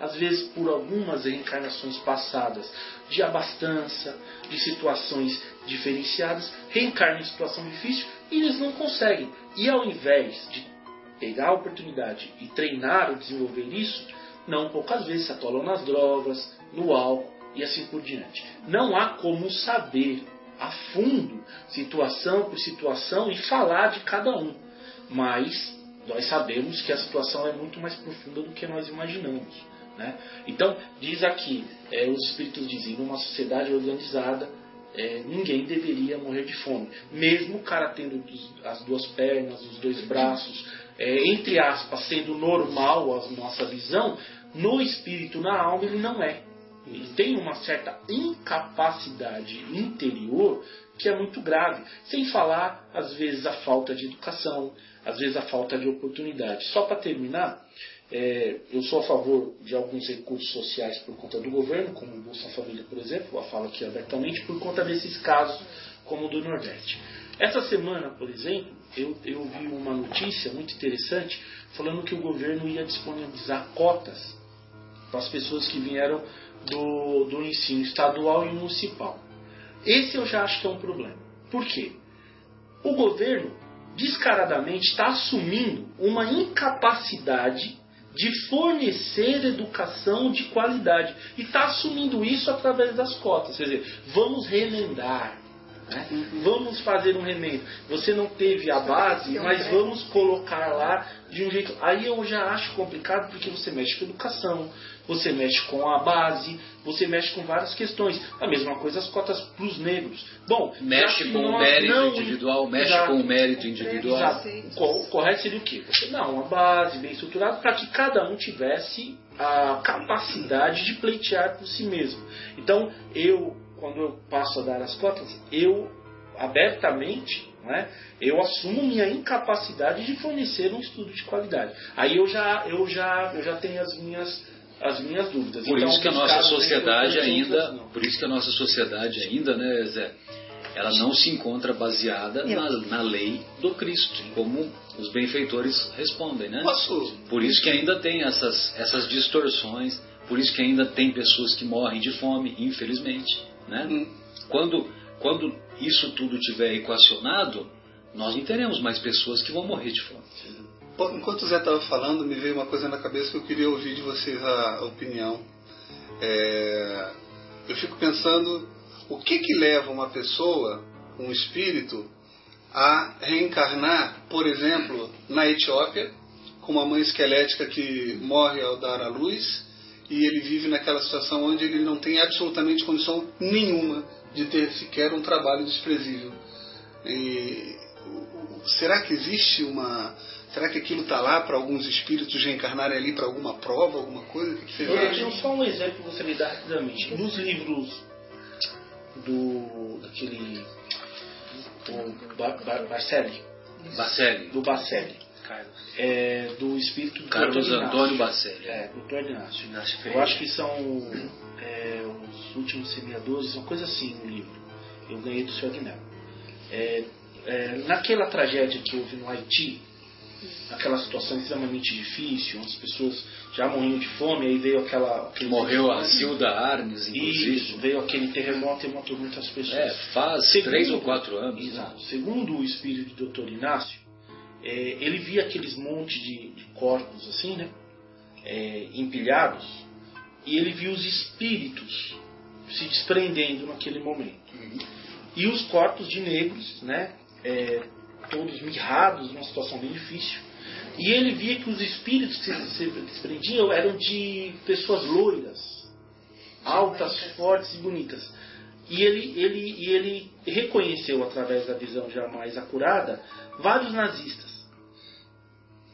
Às vezes por algumas reencarnações passadas de abastança, de situações diferenciadas, reencarnam em situação difícil e eles não conseguem. E ao invés de pegar a oportunidade e treinar ou desenvolver isso, não poucas vezes se atolam nas drogas, no álcool e assim por diante. Não há como saber a fundo, situação por situação, e falar de cada um. Mas nós sabemos que a situação é muito mais profunda do que nós imaginamos. Né? Então, diz aqui, é, os espíritos dizem, numa sociedade organizada, é, ninguém deveria morrer de fome. Mesmo o cara tendo as duas pernas, os dois braços, é, entre aspas, sendo normal a nossa visão, no espírito, na alma, ele não é. Ele tem uma certa incapacidade interior que é muito grave. Sem falar, às vezes, a falta de educação, às vezes, a falta de oportunidade. Só para terminar, é, eu sou a favor de alguns recursos sociais por conta do governo, como o Bolsa Família, por exemplo, eu falo aqui abertamente, por conta desses casos como o do Nordeste. Essa semana, por exemplo, eu, eu vi uma notícia muito interessante falando que o governo ia disponibilizar cotas para as pessoas que vieram do, do ensino estadual e municipal. Esse eu já acho que é um problema. Por quê? O governo descaradamente está assumindo uma incapacidade de fornecer educação de qualidade. E está assumindo isso através das cotas. Quer dizer, vamos remendar. Né? Vamos fazer um remendo. Você não teve a base, mas vamos colocar lá de um jeito. Aí eu já acho complicado porque você mexe com educação, você mexe com a base, você mexe com várias questões. A mesma coisa as cotas para os negros. Bom, mexe com o mérito não... individual, mexe Exato. com o mérito individual. Exato. O correto seria o quê? Você dá uma base bem estruturada para que cada um tivesse a capacidade de pleitear por si mesmo. Então, eu, quando eu passo a dar as cotas, eu abertamente né, eu assumo minha incapacidade de fornecer um estudo de qualidade. Aí eu já, eu já, eu já tenho as minhas as minhas dúvidas. Por então, isso que a nossa sociedade ainda, por isso que a nossa sociedade ainda, né, Zé, ela não se encontra baseada na, na lei do Cristo, como os benfeitores respondem, né? Por isso que ainda tem essas, essas distorções, por isso que ainda tem pessoas que morrem de fome, infelizmente, né? Hum. Quando, quando isso tudo tiver equacionado, nós não teremos mais pessoas que vão morrer de fome. Enquanto o Zé estava falando, me veio uma coisa na cabeça que eu queria ouvir de vocês a opinião. É, eu fico pensando o que que leva uma pessoa, um espírito, a reencarnar, por exemplo, na Etiópia, com uma mãe esquelética que morre ao dar à luz e ele vive naquela situação onde ele não tem absolutamente condição nenhuma de ter sequer um trabalho desprezível. E, será que existe uma Será que aquilo está lá para alguns espíritos reencarnarem ali para alguma prova, alguma coisa? O que você Eu tenho só um exemplo que você me dá rapidamente. Nos livros do daquele do Barcelli. Barcelli. Do Barcelli. É, do espírito do Carlos Antônio Bacelli. É, doutor Inácio. Inácio Eu acho que são é, os últimos semeadores, uma coisa assim no livro. Eu ganhei do Sr. Aguinaldo. É, é, naquela tragédia que houve no Haiti, aquela situação extremamente difícil, onde as pessoas já morriam de fome, aí veio aquela. Aquele Morreu a Silda Arnes, inclusive. Isso, veio aquele terremoto e matou muitas pessoas. É, faz Segundo, três ou quatro anos. Exato. Segundo o espírito do Dr. Inácio, é, ele via aqueles montes de, de corpos assim, né? É, empilhados, e ele viu os espíritos se desprendendo naquele momento. Uhum. E os corpos de negros, né? É, todos mirrados, numa situação bem difícil. E ele via que os espíritos que se desprendiam eram de pessoas loiras, altas, fortes e bonitas. E ele, ele, ele reconheceu, através da visão jamais acurada, vários nazistas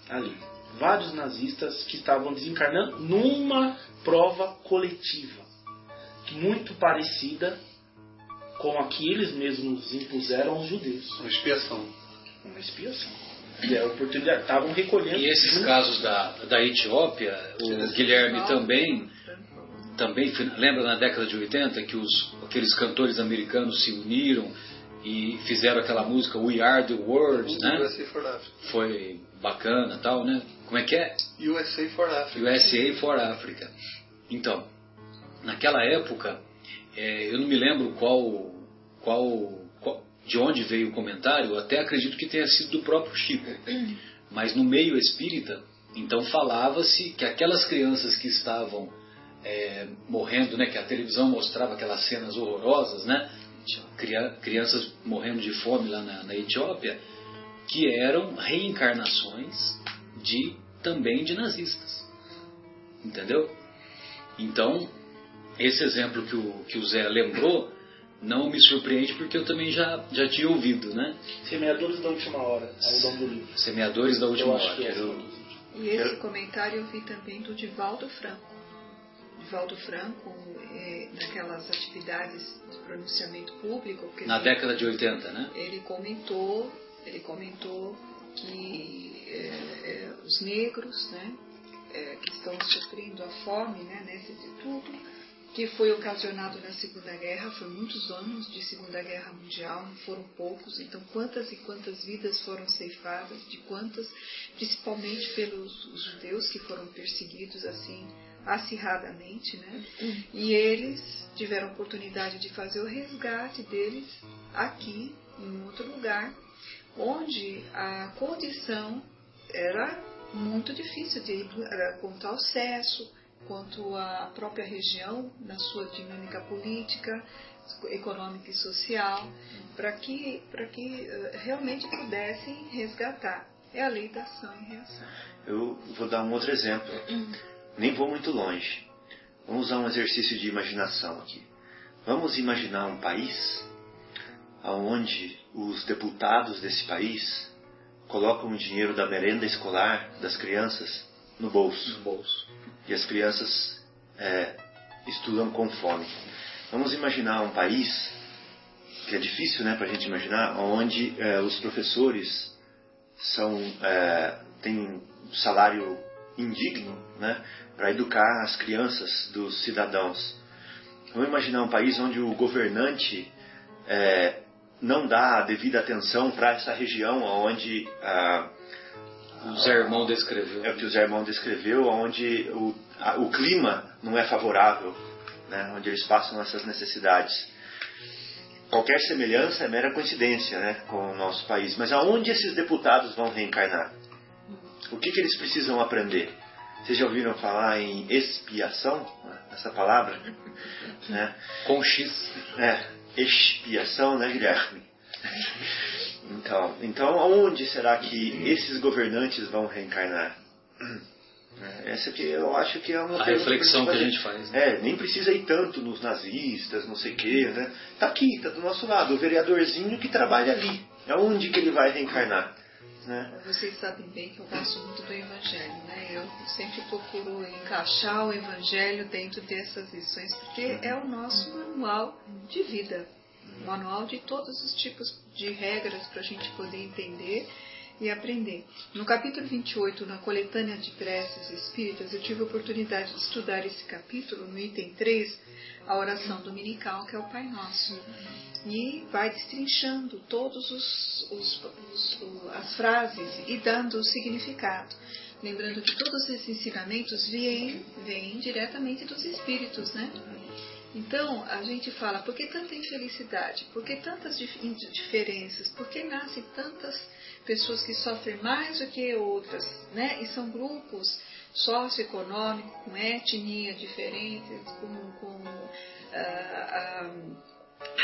ali. vários nazistas que estavam desencarnando numa prova coletiva, muito parecida com a que eles mesmos impuseram aos judeus. Uma expiação. Uma expiação. E a oportunidade, estavam recolhendo. E esses casos da, da Etiópia, o Guilherme também, também lembra na década de 80 que os, aqueles cantores americanos se uniram e fizeram aquela música We Are the World, né? USA for Africa. Foi bacana tal, né? Como é que é? USA for Africa. USA for Africa. Então, naquela época, é, eu não me lembro qual, qual, qual, de onde veio o comentário, até acredito que tenha sido do próprio Chico. Mas no meio espírita, então falava-se que aquelas crianças que estavam é, morrendo, né, que a televisão mostrava aquelas cenas horrorosas, né, crianças morrendo de fome lá na, na Etiópia, que eram reencarnações de também de nazistas. Entendeu? Então, esse exemplo que o, que o Zé lembrou não me surpreende porque eu também já, já tinha ouvido, né? Semeadores da Última Hora, é o nome do livro. Semeadores da Última Eu acho Hora. que é. eu- E esse comentário eu vi também do Divaldo Franco. Divaldo Franco, eh, naquelas atividades de pronunciamento público, que na ele, década de 80, né? ele comentou, ele comentou que eh, eh, os negros, né, eh, que estão sofrendo a fome, né, nesse tudo, que foi ocasionado na Segunda Guerra, foi muitos anos de Segunda Guerra Mundial, não foram poucos, então quantas e quantas vidas foram ceifadas, de quantas, principalmente pelos os judeus que foram perseguidos assim acirradamente, né? E eles tiveram a oportunidade de fazer o resgate deles aqui, em outro lugar, onde a condição era muito difícil de era quanto ao acesso, quanto à própria região, na sua dinâmica política, econômica e social, para que, para que eh, realmente pudessem resgatar. É a lei da ação e reação. Eu vou dar um outro exemplo. Nem vou muito longe. Vamos usar um exercício de imaginação aqui. Vamos imaginar um país onde os deputados desse país colocam o dinheiro da merenda escolar das crianças no bolso. No bolso. E as crianças é, estudam com fome. Vamos imaginar um país que é difícil, né, para a gente imaginar, onde é, os professores são é, têm um salário indigno, né, para educar as crianças dos cidadãos. Vamos imaginar um país onde o governante é, não dá a devida atenção para essa região onde ah, O Zé Irmão descreveu. é o que o Zé Irmão descreveu, onde o, a- o clima não é favorável, né, onde eles passam essas necessidades. Qualquer semelhança é mera coincidência né, com o nosso país. Mas aonde esses deputados vão reencarnar? O que, que eles precisam aprender? Vocês já ouviram falar em expiação? né, Essa palavra? Né? Com X. É, expiação, né, Guilherme? Então, então aonde será que esses governantes vão reencarnar? [clears throat] É, Essa que eu acho que é uma A reflexão que a gente faz. né? É, nem precisa ir tanto nos nazistas, não sei o quê, né? Tá aqui, tá do nosso lado, o vereadorzinho que trabalha ali. É onde que ele vai reencarnar, né? Vocês sabem bem que eu gosto muito do Evangelho, né? Eu sempre procuro encaixar o Evangelho dentro dessas lições, porque é o nosso manual de vida, manual de todos os tipos de regras para a gente poder entender e aprender. No capítulo 28, na coletânea de preces espíritas, eu tive a oportunidade de estudar esse capítulo, no item 3, a oração dominical, que é o Pai Nosso e vai destrinchando o- as frases e dando o significado. Lembrando que todos esses ensinamentos vêm, vêm diretamente dos espíritos, né? Então, a gente fala, por que tanta infelicidade? Por que tantas dif- diferenças? Por que nascem tantas pessoas que sofrem mais do que outras, né? E são grupos socioeconômicos, com etnia diferentes, com, com ah, ah,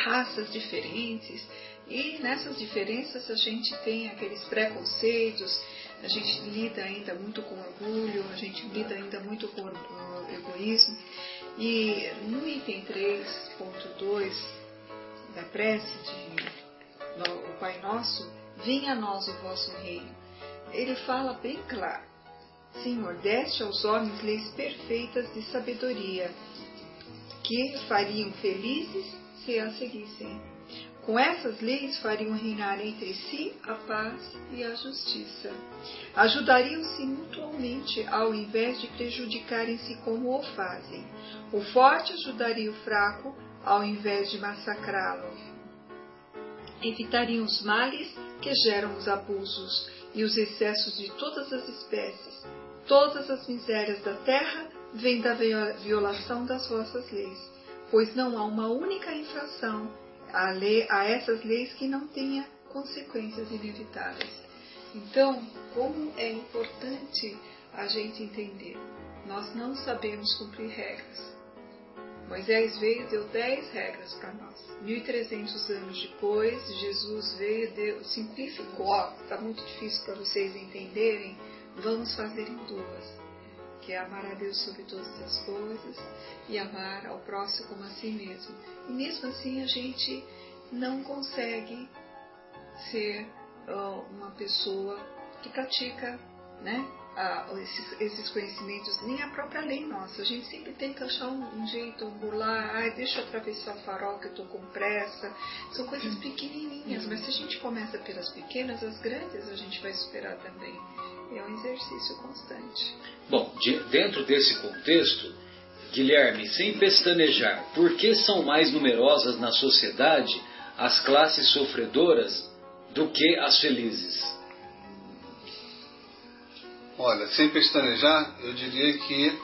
raças diferentes. E nessas diferenças a gente tem aqueles preconceitos, a gente lida ainda muito com orgulho, a gente lida ainda muito com egoísmo. E no item 3.2 da prece de o Pai Nosso, venha a nós o vosso reino. Ele fala bem claro Senhor, deste aos homens leis perfeitas de sabedoria, que fariam felizes se as seguissem. Com essas leis fariam reinar entre si a paz e a justiça. Ajudariam-se mutuamente ao invés de prejudicarem-se como o fazem. O forte ajudaria o fraco ao invés de massacrá-lo. Evitariam os males que geram os abusos e os excessos de todas as espécies. Todas as misérias da terra vêm da violação das vossas leis, pois não há uma única infração a, lei, a essas leis que não tenha consequências inevitáveis. Então, como é importante a gente entender, nós não sabemos cumprir regras. Moisés veio e deu dez regras para nós. 1.300 anos depois, Jesus veio e deu, simplificou. Está muito difícil para vocês entenderem. Vamos fazer em duas que é amar a Deus sobre todas as coisas e amar ao próximo como a si mesmo. E mesmo assim a gente não consegue ser uh, uma pessoa que pratica né, uh, esses, esses, conhecimentos, nem a própria lei nossa. A gente sempre tenta achar um, um jeito, um burlar, ai, deixa eu atravessar o farol que eu estou com pressa. São coisas pequenininhas, mas se a gente começa pelas pequenas, as grandes a gente vai superar também. É um exercício constante. Bom, de, dentro desse contexto, Guilherme, sem pestanejar, por que são mais numerosas na sociedade as classes sofredoras do que as felizes? Olha, sem pestanejar, eu diria que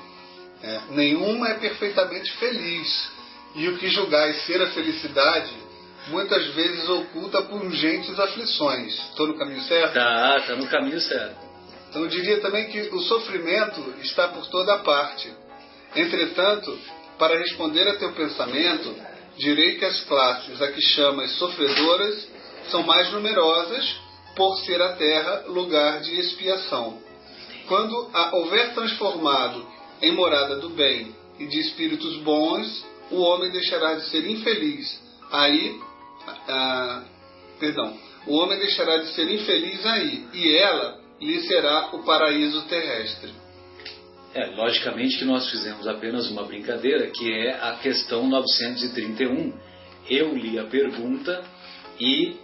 é, nenhuma é perfeitamente feliz. E o que julgais ser a felicidade, muitas vezes oculta pungentes aflições. Estou no caminho certo? Tá, está no caminho certo. Então eu diria também que o sofrimento está por toda parte. Entretanto, para responder a teu pensamento, direi que as classes a que chamas sofredoras são mais numerosas por ser a terra lugar de expiação. Quando a houver transformado em morada do bem e de espíritos bons, o homem deixará de ser infeliz. Aí, ah, perdão, o homem deixará de ser infeliz aí, e ela lhe será o paraíso terrestre. É, logicamente que nós fizemos apenas uma brincadeira, que é a questão 931. Eu li a pergunta e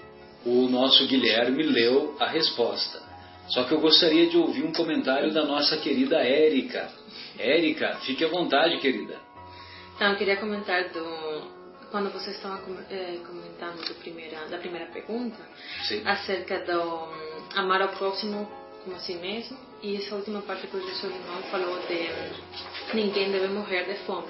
o nosso Guilherme leu a resposta. Só que eu gostaria de ouvir um comentário da nossa querida Érica. Érica, fique à vontade, querida. Então, eu queria comentar do quando vocês estavam é, comentando do primeira, da primeira pergunta Sim. acerca do um, amar ao próximo como a si mesmo. E essa última parte que o Jesus irmão falou de ninguém deve morrer de fome.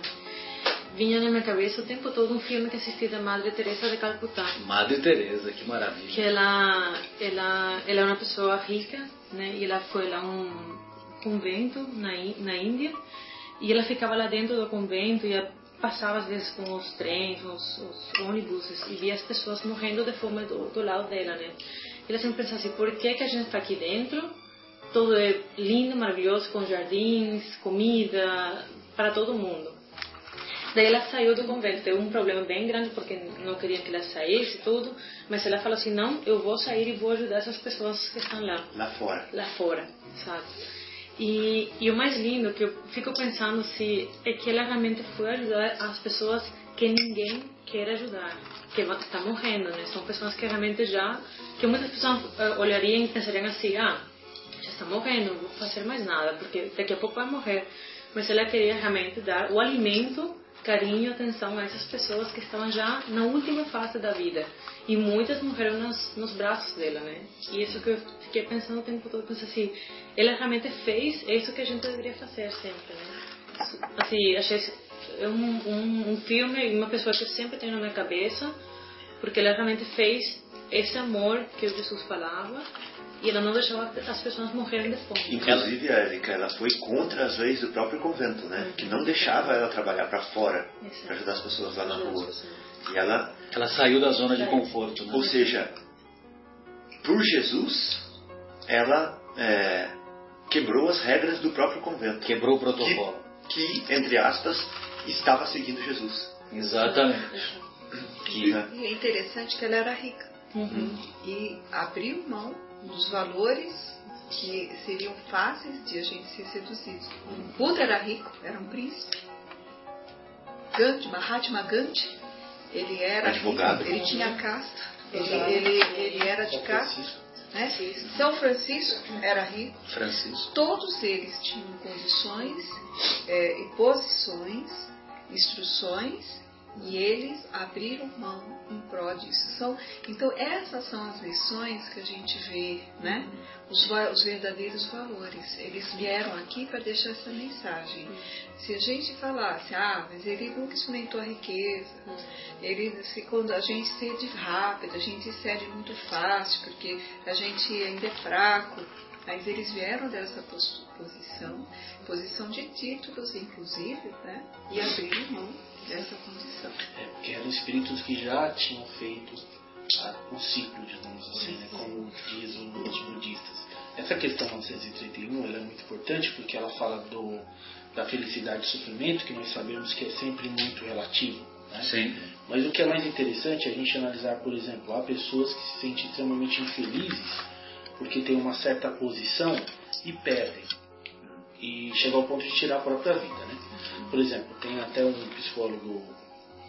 Vinha na minha cabeça o tempo todo um filme que assisti da Madre Teresa de Calcutá. Madre Teresa, que maravilha. Que ela, ela, ela é uma pessoa rica, né? E ela foi lá um convento na, na Índia e ela ficava lá dentro do convento e passava às vezes com os trens, os, os ônibus e via as pessoas morrendo de fome do, do lado dela, né? E ela sempre pensava assim, por que, que a gente está aqui dentro tudo é lindo, maravilhoso, com jardins, comida, para todo mundo. Daí ela saiu do convento, teve um problema bem grande porque não queriam que ela saísse tudo, mas ela falou assim, não, eu vou sair e vou ajudar essas pessoas que estão lá. Lá fora. Lá fora, sabe? E, e o mais lindo que eu fico pensando se é que ela realmente foi ajudar as pessoas que ninguém quer ajudar, que estão morrendo, né? São pessoas que realmente já, que muitas pessoas uh, olhariam e pensariam assim, ah, está morrendo, não vou fazer mais nada, porque daqui a pouco vai morrer. Mas ela queria realmente dar o alimento, carinho, atenção a essas pessoas que estavam já na última fase da vida. E muitas morreram nos, nos braços dela, né? E isso que eu fiquei pensando o tempo todo, pensei assim, ela realmente fez isso que a gente deveria fazer sempre, né? Assim, achei um, um, um filme e uma pessoa que sempre tenho na minha cabeça, porque ela realmente fez esse amor que Jesus falava e ela não deixava as pessoas morrerem de fome. Inclusive, a Erika, ela foi contra as leis do próprio convento, né? Uhum. Que não deixava ela trabalhar para fora, para ajudar as pessoas lá na rua. E ela... Ela saiu da zona de conforto, né? Ou seja, por Jesus, ela é, quebrou as regras do próprio convento. Quebrou o protocolo. Que, que entre aspas, estava seguindo Jesus. Exatamente. E, e é interessante que ela era rica. Uhum. E abriu mão dos valores que seriam fáceis de a gente ser seduzidos. O Buda era rico, era um príncipe. Gandhi, Mahatma Gandhi, ele era Advogado. rico, ele tinha casta, ele, ele, ele era de casta. Né? São Francisco era rico, Francisco. todos eles tinham condições é, e posições, instruções, e eles abriram mão em prol disso. São, então, essas são as lições que a gente vê, né? Os, os verdadeiros valores. Eles vieram aqui para deixar essa mensagem. Se a gente falasse, ah, mas ele nunca experimentou a riqueza, ele, se, quando a gente cede rápido, a gente cede muito fácil, porque a gente ainda é fraco, mas eles vieram dessa pos- posição, posição de títulos, inclusive, né? E abriram mão dessa condição. É, porque eram espíritos que já tinham feito a- o ciclo, digamos assim, né, como diz os budistas. Essa questão 931 ela é muito importante porque ela fala do, da felicidade e sofrimento, que nós sabemos que é sempre muito relativo. Né? Sim. Mas o que é mais interessante é a gente analisar, por exemplo, há pessoas que se sentem extremamente infelizes porque têm uma certa posição e perdem. E chegam ao ponto de tirar a própria vida. Né? Por exemplo, tem até um psicólogo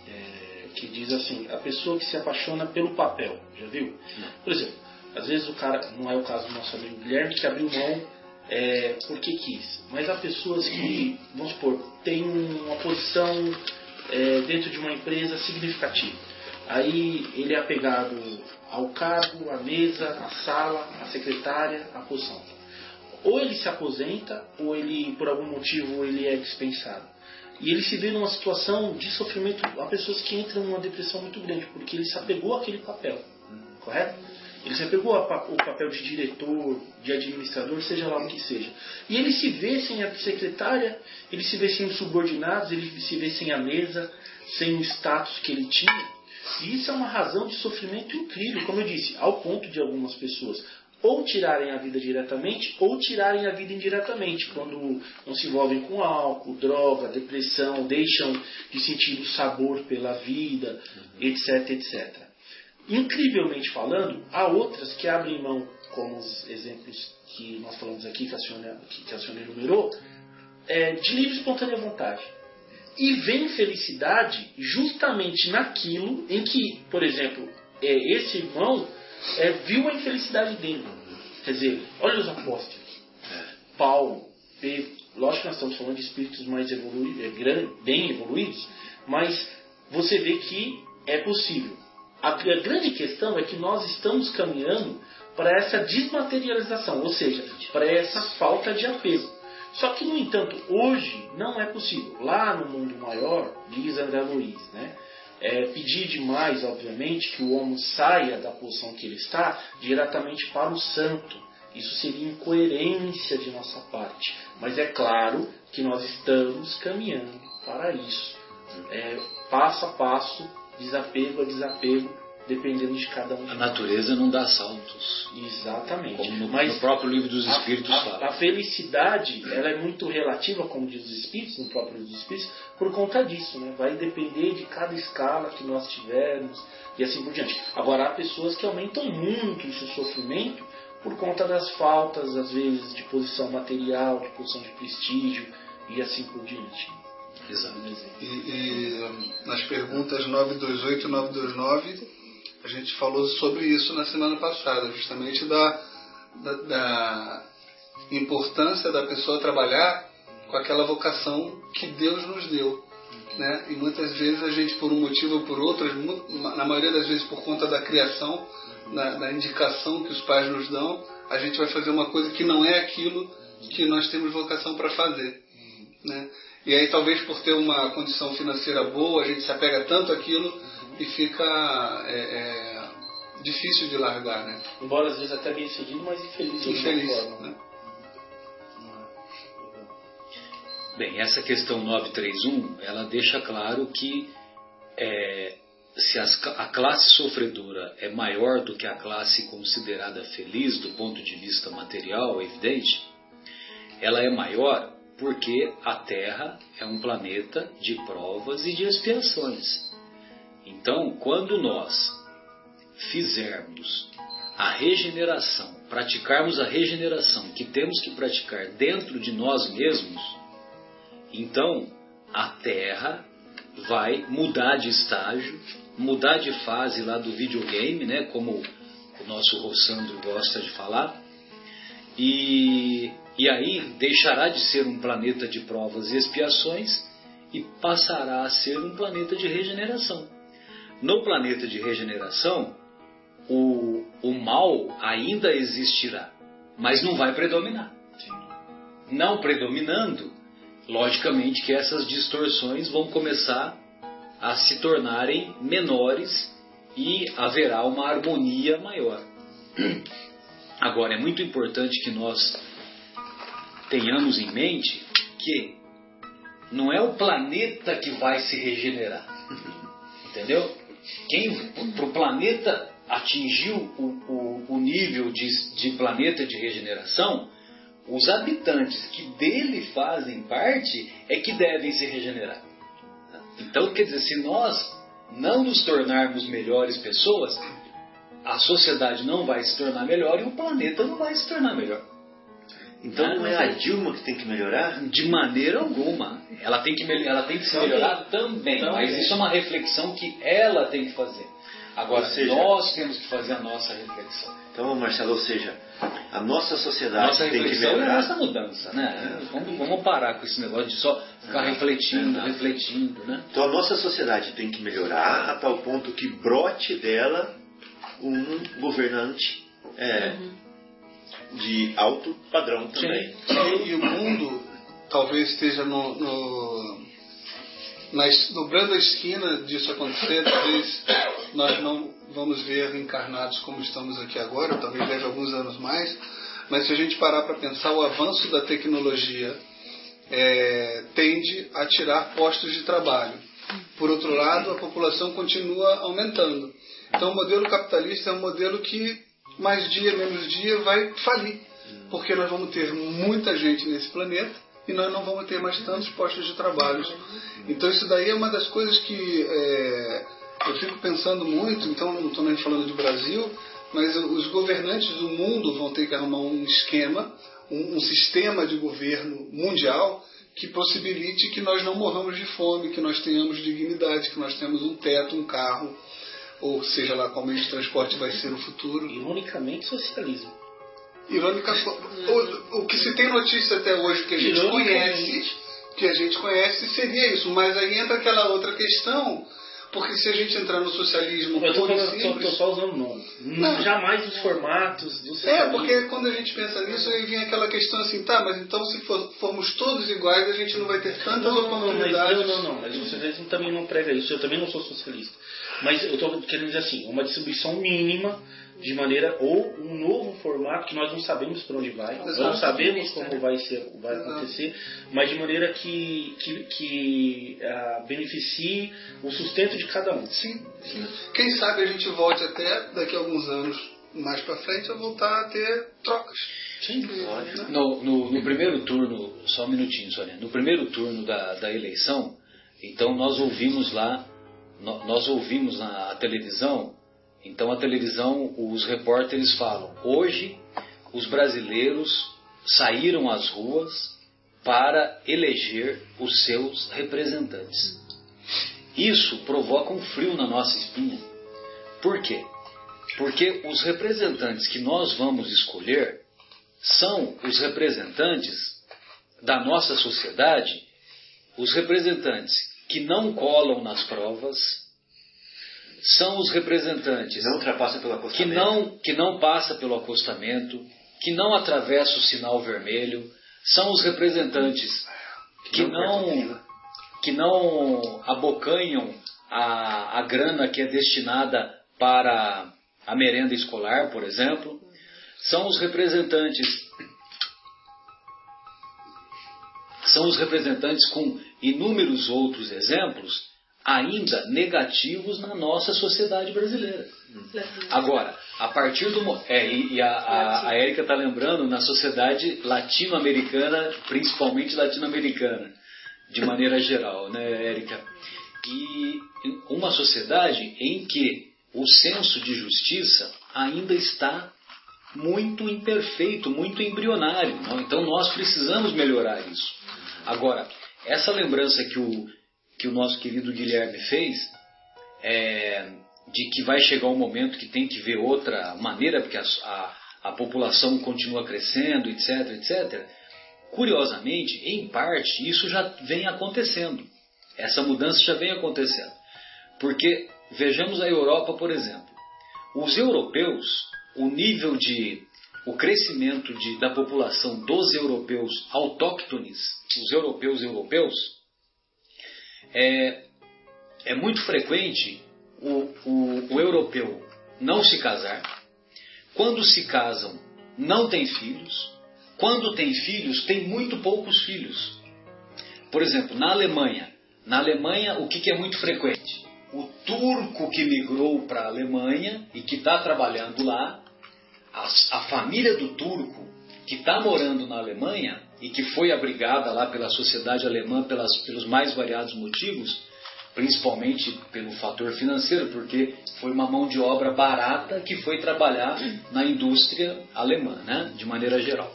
é, que diz assim, a pessoa que se apaixona pelo papel, já viu? Por exemplo, às vezes o cara, não é o caso do nosso amigo Guilherme, que abriu mão é, porque quis, mas há pessoas que, vamos supor, têm uma posição é, dentro de uma empresa significativa. Aí ele é apegado ao cargo, à mesa, à sala, à secretária, à posição. Ou ele se aposenta, ou ele, por algum motivo, ele é dispensado. E ele se vê numa situação de sofrimento. Há pessoas que entram numa depressão muito grande, porque ele se apegou àquele papel. Correto? Ele se apegou ao papel de diretor, de administrador, seja lá o que seja. E ele se vê sem a secretária, ele se vê sem os subordinados, ele se vê sem a mesa, sem o status que ele tinha. E isso é uma razão de sofrimento incrível, como eu disse, ao ponto de algumas pessoas ou tirarem a vida diretamente ou tirarem a vida indiretamente, quando não se envolvem com álcool, droga, depressão, deixam de sentir o sabor pela vida, etc, etc. Incrivelmente falando, há outras que abrem mão, como os exemplos que nós falamos aqui, que a senhora, que a senhora enumerou, é, de livre e espontânea vontade. E vem felicidade justamente naquilo em que, por exemplo, é, esse irmão é, viu a infelicidade dele. Quer dizer, olha os apóstolos. Paulo, Pedro, lógico que nós estamos falando de espíritos mais evoluídos, é, bem evoluídos, mas você vê que é possível. A, a grande questão é que nós estamos caminhando para essa desmaterialização, ou seja, para essa falta de apego. Só que, no entanto, hoje não é possível. Lá no mundo maior, diz André Luiz, né? É, pedir demais, obviamente, que o homem saia da posição que ele está diretamente para o santo. Isso seria incoerência de nossa parte. Mas é claro que nós estamos caminhando para isso. É, passo a passo, desapego a desapego, dependendo de cada um A natureza não dá saltos. Exatamente. Como no, Mas no próprio livro dos a- Espíritos a, fala. a felicidade ela é muito relativa, como diz os Espíritos, no próprio livro dos Espíritos, por conta disso. Né? Vai depender de cada escala que nós tivermos e assim por diante. Agora, há pessoas que aumentam muito o seu sofrimento por conta das faltas, às vezes, de posição material, de posição de prestígio e assim por diante. Exato. E, e, hum, nas perguntas 928 e 929, a gente falou sobre isso na semana passada, justamente da, da, da importância da pessoa trabalhar com aquela vocação que Deus nos deu. Né? E muitas vezes a gente, por um motivo ou por outro, na maioria das vezes por conta da criação, da, da indicação que os pais nos dão, a gente vai fazer uma coisa que não é aquilo que nós temos vocação para fazer. Né? E aí talvez por ter uma condição financeira boa, a gente se apega tanto àquilo e fica é, é, difícil de largar, né? Embora às vezes até bem seguido, mas infeliz Infeliz. forma. Né? Bem, essa questão 931, ela deixa claro que é, se as a classe sofredora é maior do que a classe considerada feliz do ponto de vista material, é evidente, ela é maior porque a Terra é um planeta de provas e de expiações. Então, quando nós fizermos a regeneração praticarmos a regeneração que temos que praticar dentro de nós mesmos, então a Terra vai mudar de estágio, mudar de fase lá do videogame, né, como o nosso Rossandro gosta de falar, e, e aí deixará de ser um planeta de provas e expiações e passará a ser um planeta de regeneração. No planeta de regeneração, o, o mal ainda existirá, mas não vai predominar. Não predominando, logicamente que essas distorções vão começar a se tornarem menores e haverá uma harmonia maior. Agora, é muito importante que nós tenhamos em mente que não é o planeta que vai se regenerar. [laughs] Entendeu? Quem para o planeta atingir o, o, o nível de, de planeta de regeneração, os habitantes que dele fazem parte é que devem se regenerar. Então, quer dizer, se nós não nos tornarmos melhores pessoas, a sociedade não vai se tornar melhor e o planeta não vai se tornar melhor. Então não é a Dilma que tem que melhorar? De maneira alguma. Ela tem que, ela tem que ser melhorada também, Também. mas isso é uma reflexão que ela tem que fazer. Agora, seja- nós temos que fazer a nossa reflexão. Então, Marcelo, ou seja, a nossa sociedade Nossa tem que reflexão é a melhorar. nossa mudança, né? Vamos, vamos parar com esse negócio de só ficar refletindo, Exato. refletindo, né? Então a nossa sociedade tem que melhorar a tal ponto que brote dela um governante é, de alto padrão também. E, e o mundo talvez esteja no, no, dobrando a esquina disso acontecer. Talvez nós não vamos ver encarnados como estamos aqui agora, talvez leve alguns anos mais. Mas se a gente parar para pensar, o avanço da tecnologia é, tende a tirar postos de trabalho. Por outro lado, a população continua aumentando. Então, o modelo capitalista é um modelo que, mais dia, menos dia, vai falir. Porque nós vamos ter muita gente nesse planeta e nós não vamos ter mais tantos postos de trabalho. Então, isso daí é uma das coisas que é, eu fico pensando muito. Então, não estou nem falando de Brasil, mas os governantes do mundo vão ter que arrumar um esquema, um, um sistema de governo mundial que possibilite que nós não morramos de fome, que nós tenhamos dignidade, que nós temos um teto, um carro, ou seja lá qual meio de transporte vai ser no futuro. Ironicamente, socialismo. Irônica, o, o que se tem notícia até hoje que a gente conhece, que a gente conhece seria isso, mas aí entra aquela outra questão, porque se a gente entrar no socialismo Eu tô, puro e falando, tô, tô simples, só usando nome. Não. Jamais os formatos do É, socialismo. porque quando a gente pensa nisso, aí vem aquela questão assim, tá, mas então se for- formos todos iguais, a gente não vai ter tantas Não, não, não, oportunidades. eu, não, não. Mas o socialismo também não prega isso. Eu também não sou socialista. Mas eu estou querendo dizer assim, uma distribuição mínima de maneira ou um novo formato que nós não sabemos para onde vai, não sabemos como vai ser, vai acontecer, mas de maneira que que, que ah, beneficie o sustento de cada um. Sim, sim. Quem sabe a gente volte até daqui a alguns anos mais pra frente a voltar a ter trocas. Sim. Lógico. No, no- no primeiro turno, só um minutinho, Sônia. No primeiro turno da, da eleição, então nós ouvimos lá, nós ouvimos na televisão, então a televisão, os repórteres falam, hoje os brasileiros saíram às ruas para eleger os seus representantes. Isso provoca um frio na nossa espinha. Por quê? Porque os representantes que nós vamos escolher são os representantes da nossa sociedade, os representantes que não colam nas provas, são os representantes Não ultrapassa pelo que acostamento. não, que não passa pelo acostamento, que não atravessa o sinal vermelho, são os representantes que não que não abocanham a, a grana que é destinada para a merenda escolar, por exemplo, são os representantes são os representantes com inúmeros outros exemplos ainda negativos na nossa sociedade brasileira. Agora, a partir do. É, e, a, a, a Érica está lembrando na sociedade latino-americana, principalmente latino-americana, de maneira geral, né, Érica? E uma sociedade em que o senso de justiça ainda está muito imperfeito, muito embrionário. Então nós precisamos melhorar isso. Agora, essa lembrança que o, que o nosso querido Guilherme fez, é, de que vai chegar um momento que tem que ver outra maneira, porque a, a, a população continua crescendo, etc, etc. Curiosamente, em parte, isso já vem acontecendo. Essa mudança já vem acontecendo. Porque, vejamos a Europa, por exemplo. Os europeus, o nível de. O crescimento de, da população dos europeus autóctones, os europeus europeus, é, é muito frequente o, o, o europeu não se casar. Quando se casam, não tem filhos. Quando tem filhos, tem muito poucos filhos. Por exemplo, na Alemanha, na Alemanha o que, que é muito frequente? O turco que migrou para a Alemanha e que está trabalhando lá, a, a família do turco que está morando na Alemanha e que foi abrigada lá pela sociedade alemã pelas, pelos mais variados motivos, principalmente pelo fator financeiro, porque foi uma mão de obra barata que foi trabalhar na indústria alemã, né, de maneira geral.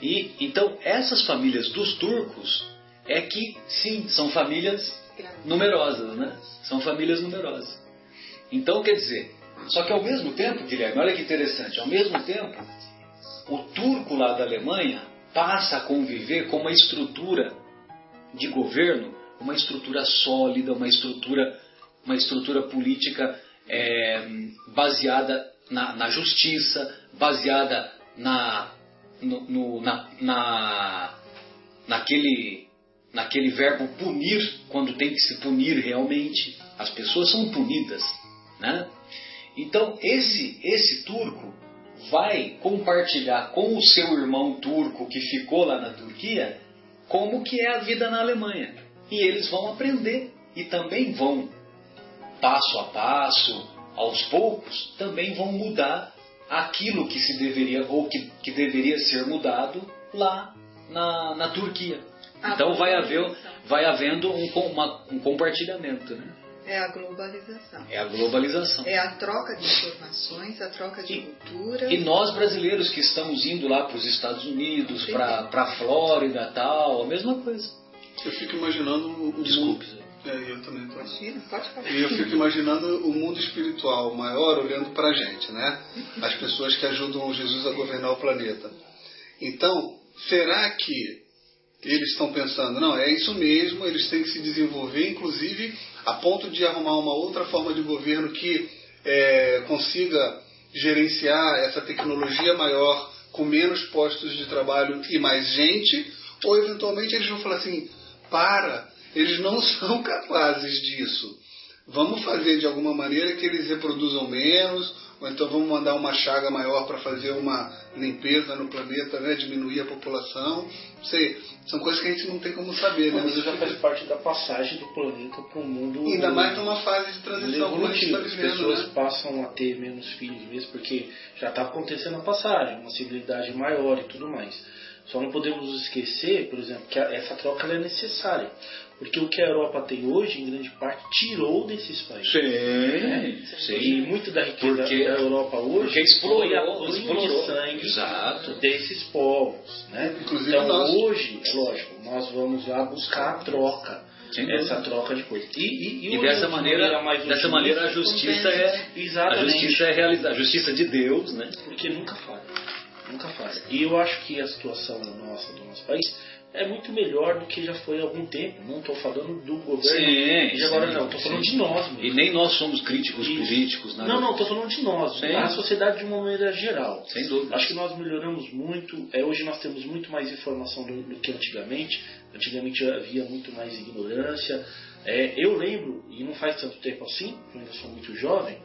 E então essas famílias dos turcos é que sim são famílias numerosas, né? São famílias numerosas. Então quer dizer, só que ao mesmo tempo, Guilherme, olha que interessante, ao mesmo tempo, o turco lá da Alemanha passa a conviver com uma estrutura de governo uma estrutura sólida, uma estrutura, uma estrutura política é, baseada na, na, justiça, baseada na, no, no, na, na, naquele, naquele verbo punir, quando tem que se punir realmente. As pessoas são punidas. Né? Então, esse, esse turco vai compartilhar com o seu irmão turco que ficou lá na Turquia como que é a vida na Alemanha e eles vão aprender e também vão, passo a passo, aos poucos, também vão mudar aquilo que se deveria ou que, que deveria ser mudado lá na, na Turquia. A então vai, haver, vai havendo um, uma, um compartilhamento. Né? É a globalização. É a globalização. É a troca de informações, a troca de e, cultura. E nós brasileiros que estamos indo lá para os Estados Unidos, para a Flórida tal, a mesma coisa. Eu fico imaginando o Desculpe. mundo. É, eu também tô. Imagina, pode falar. E eu fico imaginando o mundo espiritual maior olhando para a gente, né? As pessoas que ajudam Jesus a governar o planeta. Então, será que eles estão pensando, não, é isso mesmo, eles têm que se desenvolver, inclusive a ponto de arrumar uma outra forma de governo que é, consiga gerenciar essa tecnologia maior com menos postos de trabalho e mais gente? Ou eventualmente eles vão falar assim, para, eles não [laughs] são capazes disso. Vamos fazer de alguma maneira que eles reproduzam menos, ou então vamos mandar uma chaga maior para fazer uma limpeza no planeta, né, diminuir a população. Não sei, são coisas que a gente não tem como saber, né? Mas isso já faz parte da passagem do planeta para o mundo. Ainda mais numa fase de transição como a gente está As vivendo. pessoas Né? passam a ter menos filhos mesmo, porque já está acontecendo a passagem, uma civilidade maior e tudo mais. Só não podemos esquecer, por exemplo, que essa troca é necessária. Porque o que a Europa tem hoje, em grande parte, tirou desses países. Sim, E muito da riqueza Porque- da Europa hoje porque explorou, foi a explorou. de sangue Exato. desses povos. Né? Inclusive então nós. hoje, é lógico, nós vamos lá buscar a troca. Sem essa dúvida. troca de coisas. E, e, E hoje, dessa de maneira, mais dessa maneira a justiça é a Exatamente. justiça é realizada, a justiça de Deus, né? Porque nunca falha. Nunca falha. E eu acho que a situação nossa, do nosso país, é muito melhor do que já foi há algum tempo. Não estou falando do governo Sim, de agora, sim, não. Estou falando sim. de nós mesmo. E nem nós somos críticos Isso. políticos, nada. Não, não, estou falando de nós, Sim. a sociedade de uma maneira geral. Sem dúvida. Acho que nós melhoramos muito. É, hoje nós temos muito mais informação do, do que antigamente. Antigamente havia muito mais ignorância. É, eu lembro, e não faz tanto tempo assim, eu ainda sou muito jovem,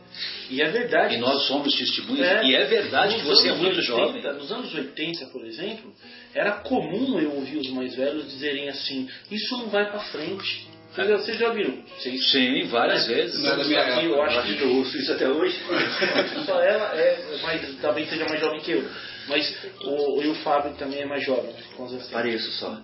e é verdade. E nós somos testemunhas. E é verdade que você é muito 80, jovem. Nos anos 80, por exemplo, era comum eu ouvir os mais velhos dizerem assim: Isso não vai para frente. Vocês, vocês já viram? Vocês Sim, várias vezes. Não é minha aqui, eu acho que eu ouço isso até hoje. [laughs] Só ela é, mas talvez seja mais jovem que eu. Mas o, e o Fábio também é mais jovem, quantos anos tem? Pareço só.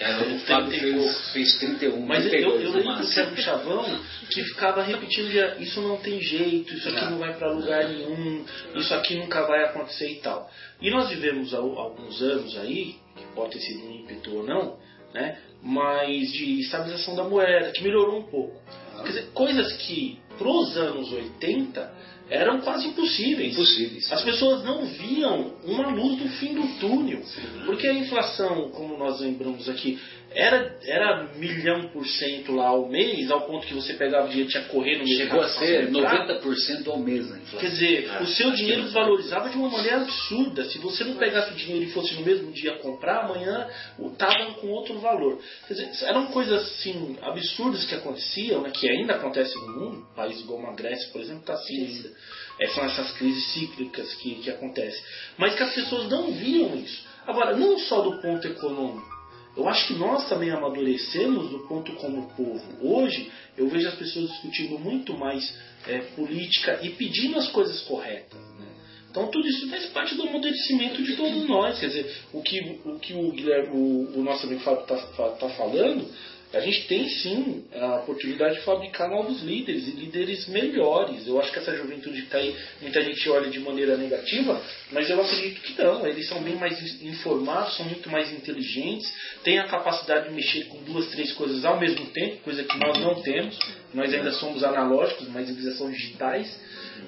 É, o Fábio fez, fez 31. Mas eu, 32 eu no lembro que era um chavão que ficava repetindo já, isso não tem jeito, isso aqui não vai pra lugar nenhum, isso aqui nunca vai acontecer e tal. E nós vivemos há alguns anos aí, que pode ter sido um ímpeto ou não, né? Mas de estabilização da moeda, que melhorou um pouco. Quer dizer, coisas que pros anos 80 eram quase impossíveis. Impossíveis. As pessoas não viam uma luz no fim do túnel. Porque a inflação, como nós lembramos aqui, era, era milhão por cento lá ao mês, ao ponto que você pegava o dinheiro e tinha que correr no mercado. Chegou a ser pra comprar. 90% ao mês na Quer inflação. dizer, o seu dinheiro desvalorizava de uma maneira absurda. Se você não pegasse o dinheiro e fosse no mesmo dia comprar, amanhã estavam com outro valor. Quer dizer, eram coisas assim absurdas que aconteciam, né, que ainda acontecem no mundo. Países como a Grécia, por exemplo, está assim ainda. É, são essas crises cíclicas que, que acontecem. Mas que as pessoas não viam isso. Agora, não só do ponto econômico. Eu acho que nós também amadurecemos do ponto como povo. Hoje eu vejo as pessoas discutindo muito mais é, política e pedindo as coisas corretas. né? Então tudo isso faz parte do amadurecimento de todos nós. Quer dizer, o que o, que o, Guilherme, o, o nosso amigo Fábio está falando, a gente tem sim a oportunidade de fabricar novos líderes e líderes melhores. Eu acho que essa juventude que está aí, muita gente olha de maneira negativa, mas eu acredito que não. Eles são bem mais informados, são muito mais inteligentes, têm a capacidade de mexer com duas, três coisas ao mesmo tempo, coisa que nós não temos. Nós ainda somos analógicos, mas eles são digitais.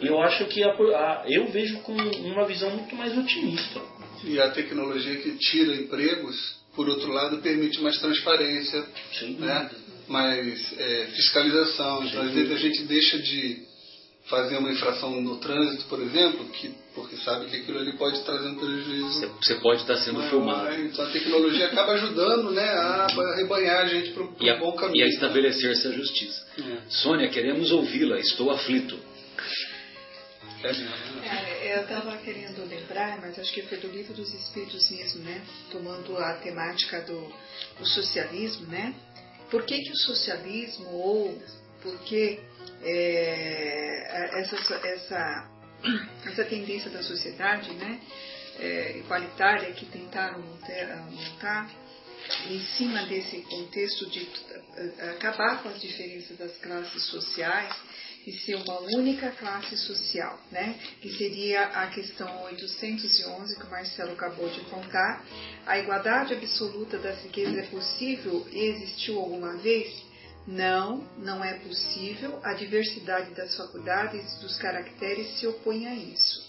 E eu acho que a, a- eu vejo com uma visão muito mais otimista. E a tecnologia que tira empregos, por outro lado, permite mais transparência, né? mais é, fiscalização. Então, às vezes a gente deixa de fazer uma infração no trânsito, por exemplo, que, porque sabe que aquilo ali pode trazer um prejuízo. Você- pode estar sendo maior, filmado. Então a tecnologia acaba ajudando né, a rebanhar a gente para E a, um bom e caminho. a estabelecer-se a justiça. É. Sônia, queremos ouvi-la. Estou aflito. É eu estava querendo lembrar, mas acho que foi do livro dos Espíritos mesmo, né? Tomando a temática do, do socialismo, né? Por que, que o socialismo ou por que é, essa, essa, essa tendência da sociedade, né? É, igualitária que tentaram montar, em cima desse contexto de acabar com as diferenças das classes sociais e ser uma única classe social, né? Que seria a questão 811 que o Marcelo acabou de contar. A igualdade absoluta das riquezas é possível e existiu alguma vez? Não, não é possível. A diversidade das faculdades e dos caracteres se opõe a isso.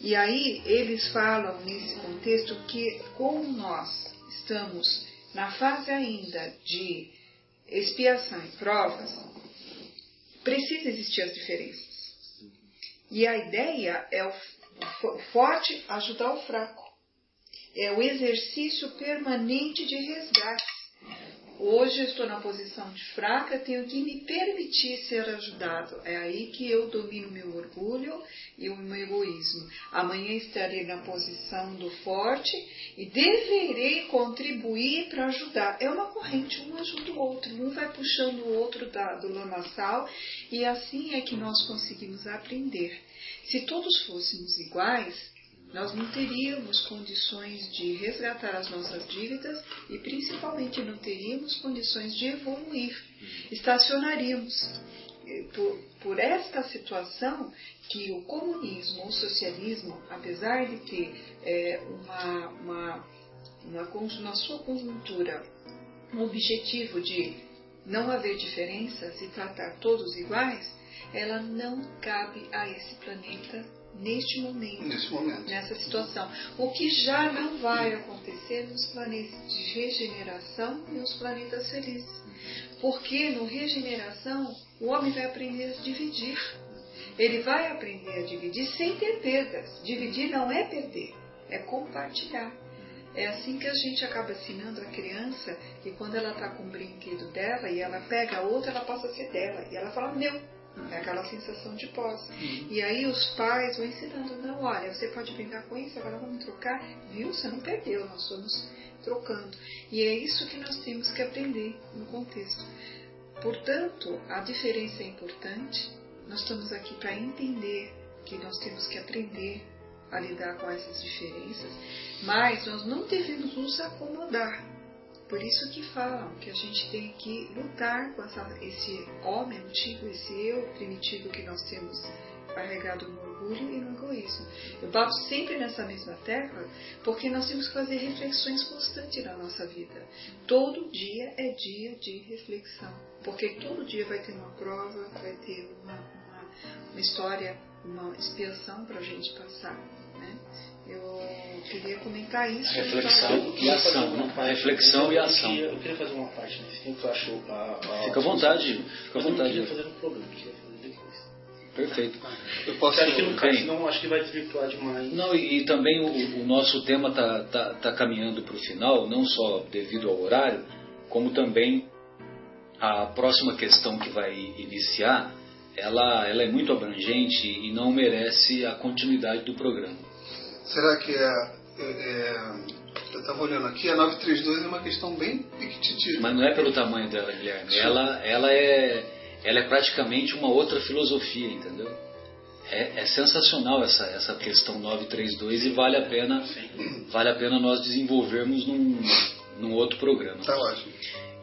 E aí eles falam nesse contexto que como nós estamos na fase ainda de expiação e provas, precisa existir as diferenças. E a ideia é o fo- forte ajudar o fraco. É o exercício permanente de resgate. Hoje eu estou na posição de fraca, tenho que me permitir ser ajudado. É aí que eu domino meu orgulho e o meu egoísmo. Amanhã estarei na posição do forte e deverei contribuir para ajudar. É uma corrente, um ajuda o outro, um vai puxando o outro da, do lamaçal e assim é que nós conseguimos aprender. Se todos fôssemos iguais, nós não teríamos condições de resgatar as nossas dívidas e principalmente não teríamos condições de evoluir. Estacionaríamos. E Por, por esta situação que o comunismo, o socialismo, apesar de ter é, uma, uma, uma, na sua conjuntura um objetivo de não haver diferenças e tratar todos iguais, ela não cabe a esse planeta neste momento momento. nessa situação. O que já não vai acontecer nos planetas de regeneração e os planetas felizes. Porque no regeneração o homem vai aprender a dividir. Ele vai aprender a dividir sem ter perdas. Dividir não é perder, é compartilhar. É assim que a gente acaba ensinando a criança que quando ela está com o brinquedo dela e ela pega a outra, ela passa a ser dela. E ela fala, meu. É aquela sensação de posse. E aí os pais vão ensinando, não, olha, você pode brincar com isso, agora vamos trocar. Viu? Você não perdeu, nós estamos trocando. E é isso que nós temos que aprender no contexto. Portanto, a diferença é importante. Nós estamos aqui para entender que nós temos que aprender a lidar com essas diferenças, mas nós não devemos nos acomodar. Por isso que falam que a gente tem que lutar com essa, esse homem antigo, esse eu primitivo que nós temos carregado no orgulho e no egoísmo. Eu bato sempre nessa mesma tecla porque nós temos que fazer reflexões constantes na nossa vida. Todo dia é dia de reflexão, porque todo dia vai ter uma prova, vai ter uma, uma, uma história, uma expiação para a gente passar. Né? Eu queria comentar isso. Reflexão e ação, né? Reflexão e ação. Eu queria fazer uma parte nesse tempo que eu acho. A, a, fica à vontade, fica à vontade. Eu queria fazer um programa, queria fazer depois. Perfeito. Eu posso acho que não cai, senão acho que vai desvirtuar demais. Não, e, e também o, o, nosso tema está tá, tá caminhando para o final, não só devido ao horário, como também a próxima questão que vai iniciar, ela, ela é muito abrangente e não merece a continuidade do programa. Será que é, é, é eu estava olhando aqui, a 932 é uma questão bem pequitita. Mas não é pelo tamanho dela, Guilherme. Ela, ela é ela é praticamente uma outra filosofia, entendeu? É, é, sensacional essa, essa questão 932 e vale a pena vale a pena nós desenvolvermos num, num outro programa. Tá ótimo.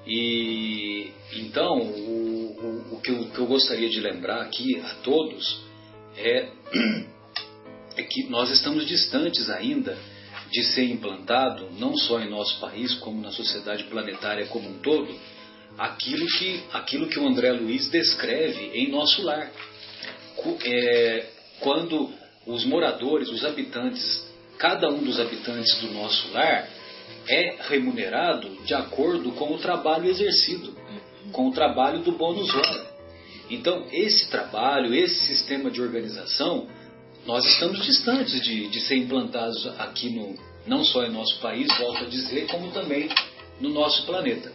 E então o, o, o, que eu, que eu gostaria de lembrar aqui a todos é, [clears throat] é que nós estamos distantes ainda de ser implantado, não só em nosso país, como na sociedade planetária como um todo, aquilo que, aquilo que o André Luiz descreve em nosso lar. É, quando os moradores, os habitantes, cada um dos habitantes do nosso lar é remunerado de acordo com o trabalho exercido, com o trabalho do bônus hora. Então, esse trabalho, esse sistema de organização, nós estamos distantes de, de ser implantados aqui no, não só em nosso país, volto a dizer, como também no nosso planeta.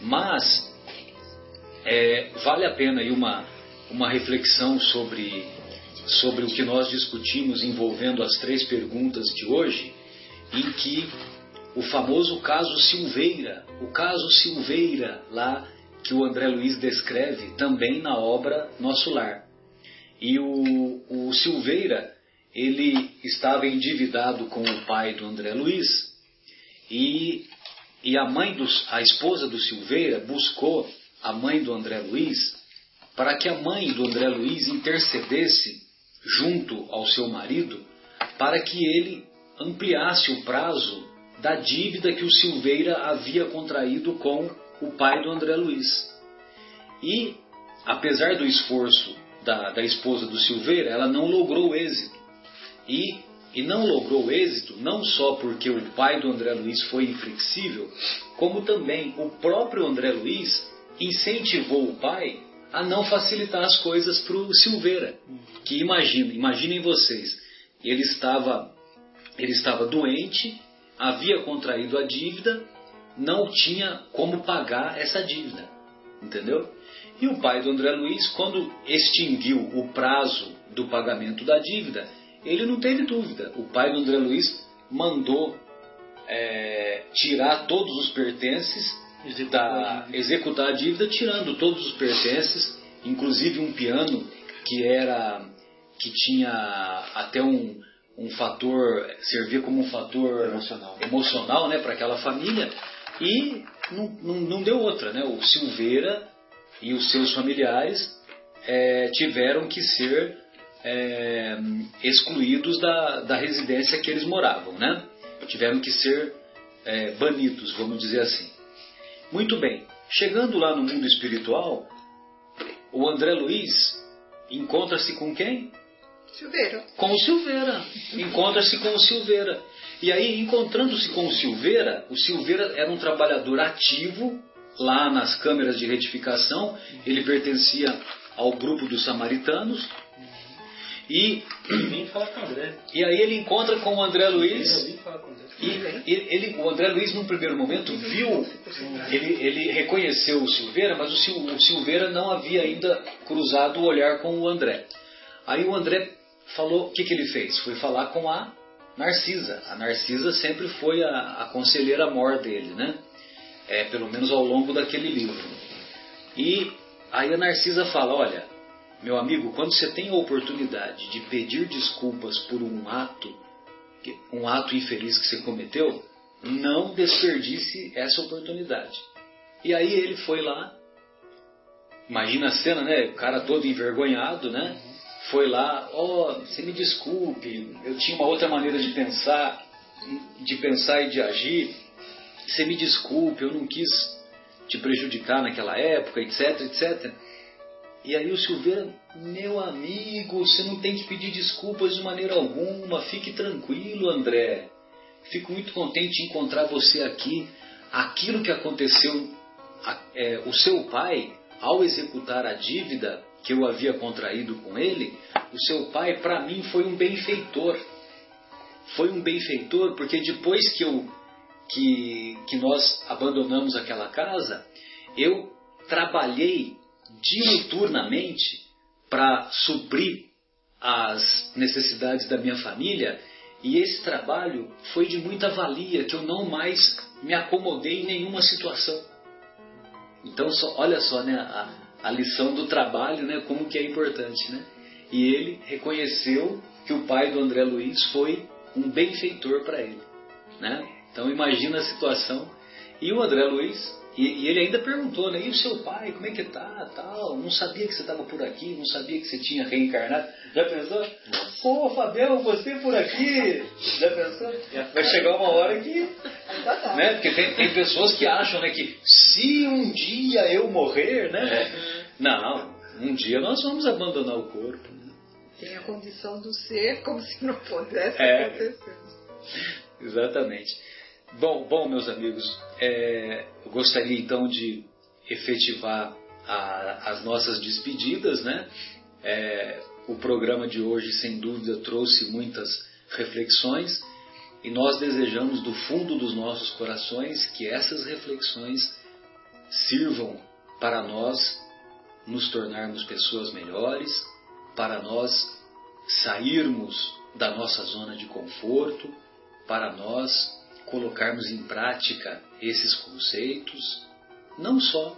Mas é, vale a pena aí uma, uma reflexão sobre, sobre o que nós discutimos envolvendo as três perguntas de hoje, em que o famoso caso Silveira, o caso Silveira lá que o André Luiz descreve também na obra Nosso Lar. E o, o Silveira, ele estava endividado com o pai do André Luiz e e a mãe dos, a esposa do Silveira buscou a mãe do André Luiz para que a mãe do André Luiz intercedesse junto ao seu marido para que ele ampliasse o prazo da dívida que o Silveira havia contraído com o pai do André Luiz. E, apesar do esforço da, da esposa do Silveira, ela não logrou êxito. E e não logrou êxito não só porque o pai do André Luiz foi inflexível, como também o próprio André Luiz incentivou o pai a não facilitar as coisas para o Silveira. Que imagina, imaginem vocês, ele estava, ele estava doente, havia contraído a dívida, não tinha como pagar essa dívida, entendeu? E o pai do André Luiz, quando extinguiu o prazo do pagamento da dívida, ele não teve dúvida. O pai do André Luiz mandou é, tirar todos os pertences, executar, da, a executar a dívida, tirando todos os pertences, inclusive um piano que era que tinha até um, um fator, servia como um fator emocional, emocional né, para aquela família, e não, não, não, deu outra. Né? O Silveira e os seus familiares é, tiveram que ser é, excluídos da, da residência que eles moravam, né? Tiveram que ser é, banidos, vamos dizer assim. Muito bem, chegando lá no mundo espiritual, o André Luiz encontra-se com quem? Silveira. Com o Silveira. Encontra-se com o Silveira. E aí, encontrando-se com o Silveira, o Silveira era um trabalhador ativo lá nas câmeras de retificação, ele pertencia ao grupo dos samaritanos, e, e aí ele encontra com o André Luiz. E ele, o André Luiz, num primeiro momento, viu, ele, ele reconheceu o Silveira, mas o, Silveira não havia ainda cruzado o olhar com o André. Aí o André falou, o que, que ele fez? Foi falar com a Narcisa. A Narcisa sempre foi a, a conselheira mor dele, né? É, pelo menos ao longo daquele livro. E aí a Narcisa fala, olha, meu amigo, quando você tem a oportunidade de pedir desculpas por um ato, um ato infeliz que você cometeu, não desperdice essa oportunidade. E aí ele foi lá, imagina a cena, né? O cara todo envergonhado, né? Foi lá, ó, oh, você me desculpe, eu tinha uma outra maneira de pensar, de pensar e de agir. Você me desculpe, eu não quis te prejudicar naquela época, etc, etc. E aí o Silveira, meu amigo, você não tem que pedir desculpas de maneira alguma, fique tranquilo, André. Fico muito contente de encontrar você aqui. Aquilo que aconteceu, é, o seu pai, ao executar a dívida que eu havia contraído com ele, o seu pai, para mim, foi um benfeitor. Foi um benfeitor porque depois que, eu, que, que nós abandonamos aquela casa, eu trabalhei diuturnamente para suprir as necessidades da minha família e esse trabalho foi de muita valia, que eu não mais me acomodei em nenhuma situação. Então, só, olha só né, a, a lição do trabalho, né, como que é importante. Né? E ele reconheceu que o pai do André Luiz foi um benfeitor para ele. Né? Então, imagina a situação. E o André Luiz e, e, ele ainda perguntou, né? E o seu pai, como é que tá? Tal? Não sabia que você estava por aqui, não sabia que você tinha reencarnado. Já pensou? Pô, Fabião, você por aqui. Já pensou? Vai chegar uma hora que. Né? Porque tem, tem pessoas que acham né, que se um dia eu morrer, né? É. Não, um dia nós vamos abandonar o corpo. Tem a condição do ser como se não pudesse é. acontecer. Exatamente. Bom, bom meus amigos, é, eu gostaria então de efetivar a, as nossas despedidas, né? É, o programa de hoje, sem dúvida, trouxe muitas reflexões e nós desejamos do fundo dos nossos corações que essas reflexões sirvam para nós nos tornarmos pessoas melhores, para nós sairmos da nossa zona de conforto, para nós colocarmos em prática esses conceitos, não só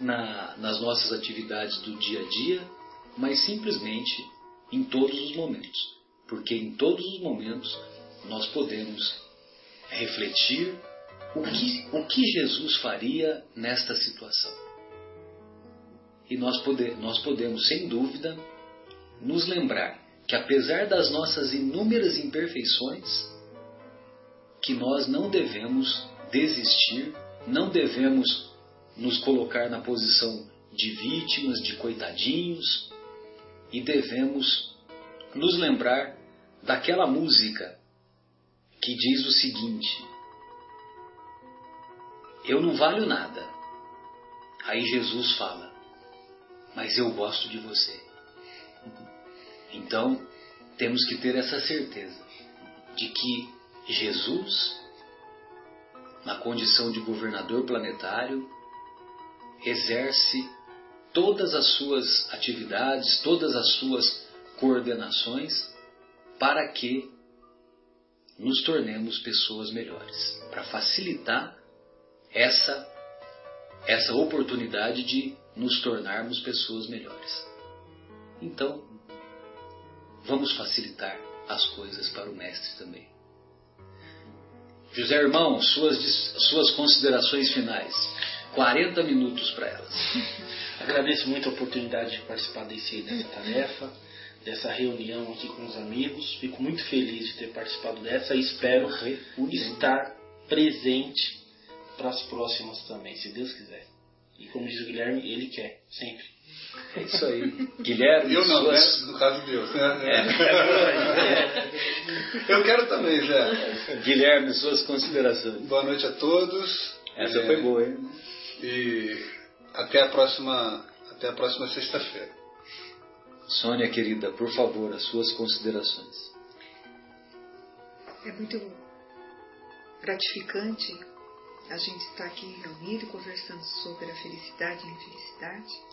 na, nas nossas atividades do dia a dia, mas simplesmente em todos os momentos. Porque em todos os momentos nós podemos refletir o que, o que Jesus faria nesta situação. E nós, pode, nós podemos, sem dúvida, nos lembrar que apesar das nossas inúmeras imperfeições, que nós não devemos desistir, não devemos nos colocar na posição de vítimas, de coitadinhos, e devemos nos lembrar daquela música que diz o seguinte: Eu não valho nada. Aí Jesus fala, mas eu gosto de você. Então, temos que ter essa certeza de que Jesus, na condição de governador planetário, exerce todas as suas atividades, todas as suas coordenações para que nos tornemos pessoas melhores, para facilitar essa essa oportunidade de nos tornarmos pessoas melhores. Então, vamos facilitar as coisas para o mestre também. José Irmão, suas, suas considerações finais. 40 minutos para elas. [laughs] Agradeço muito a oportunidade de participar desse, dessa tarefa, dessa reunião aqui com os amigos. Fico muito feliz de ter participado dessa e espero estar presente para as próximas também, se Deus quiser. E como diz o Guilherme, ele quer, sempre. É isso aí. Guilherme. Eu não, suas... né? No caso de Deus. Né? É. Eu quero também, Zé. Guilherme, suas considerações. Boa noite a todos. Essa é... foi boa, hein? E até a próxima, até a próxima sexta-feira. Sônia, querida, por favor, as suas considerações. É muito gratificante a gente estar aqui reunido conversando sobre a felicidade e a infelicidade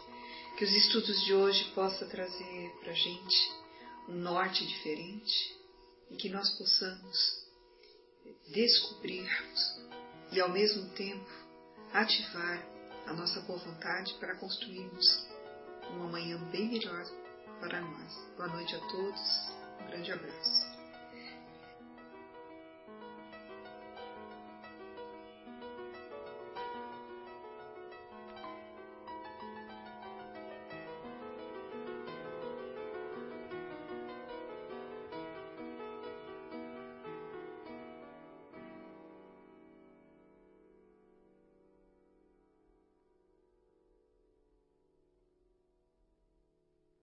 que os estudos de hoje possam trazer para a gente um norte diferente e que nós possamos descobrirmos e ao mesmo tempo ativar a nossa boa vontade para construirmos uma manhã bem melhor para nós. Boa noite a todos. Um grande abraço.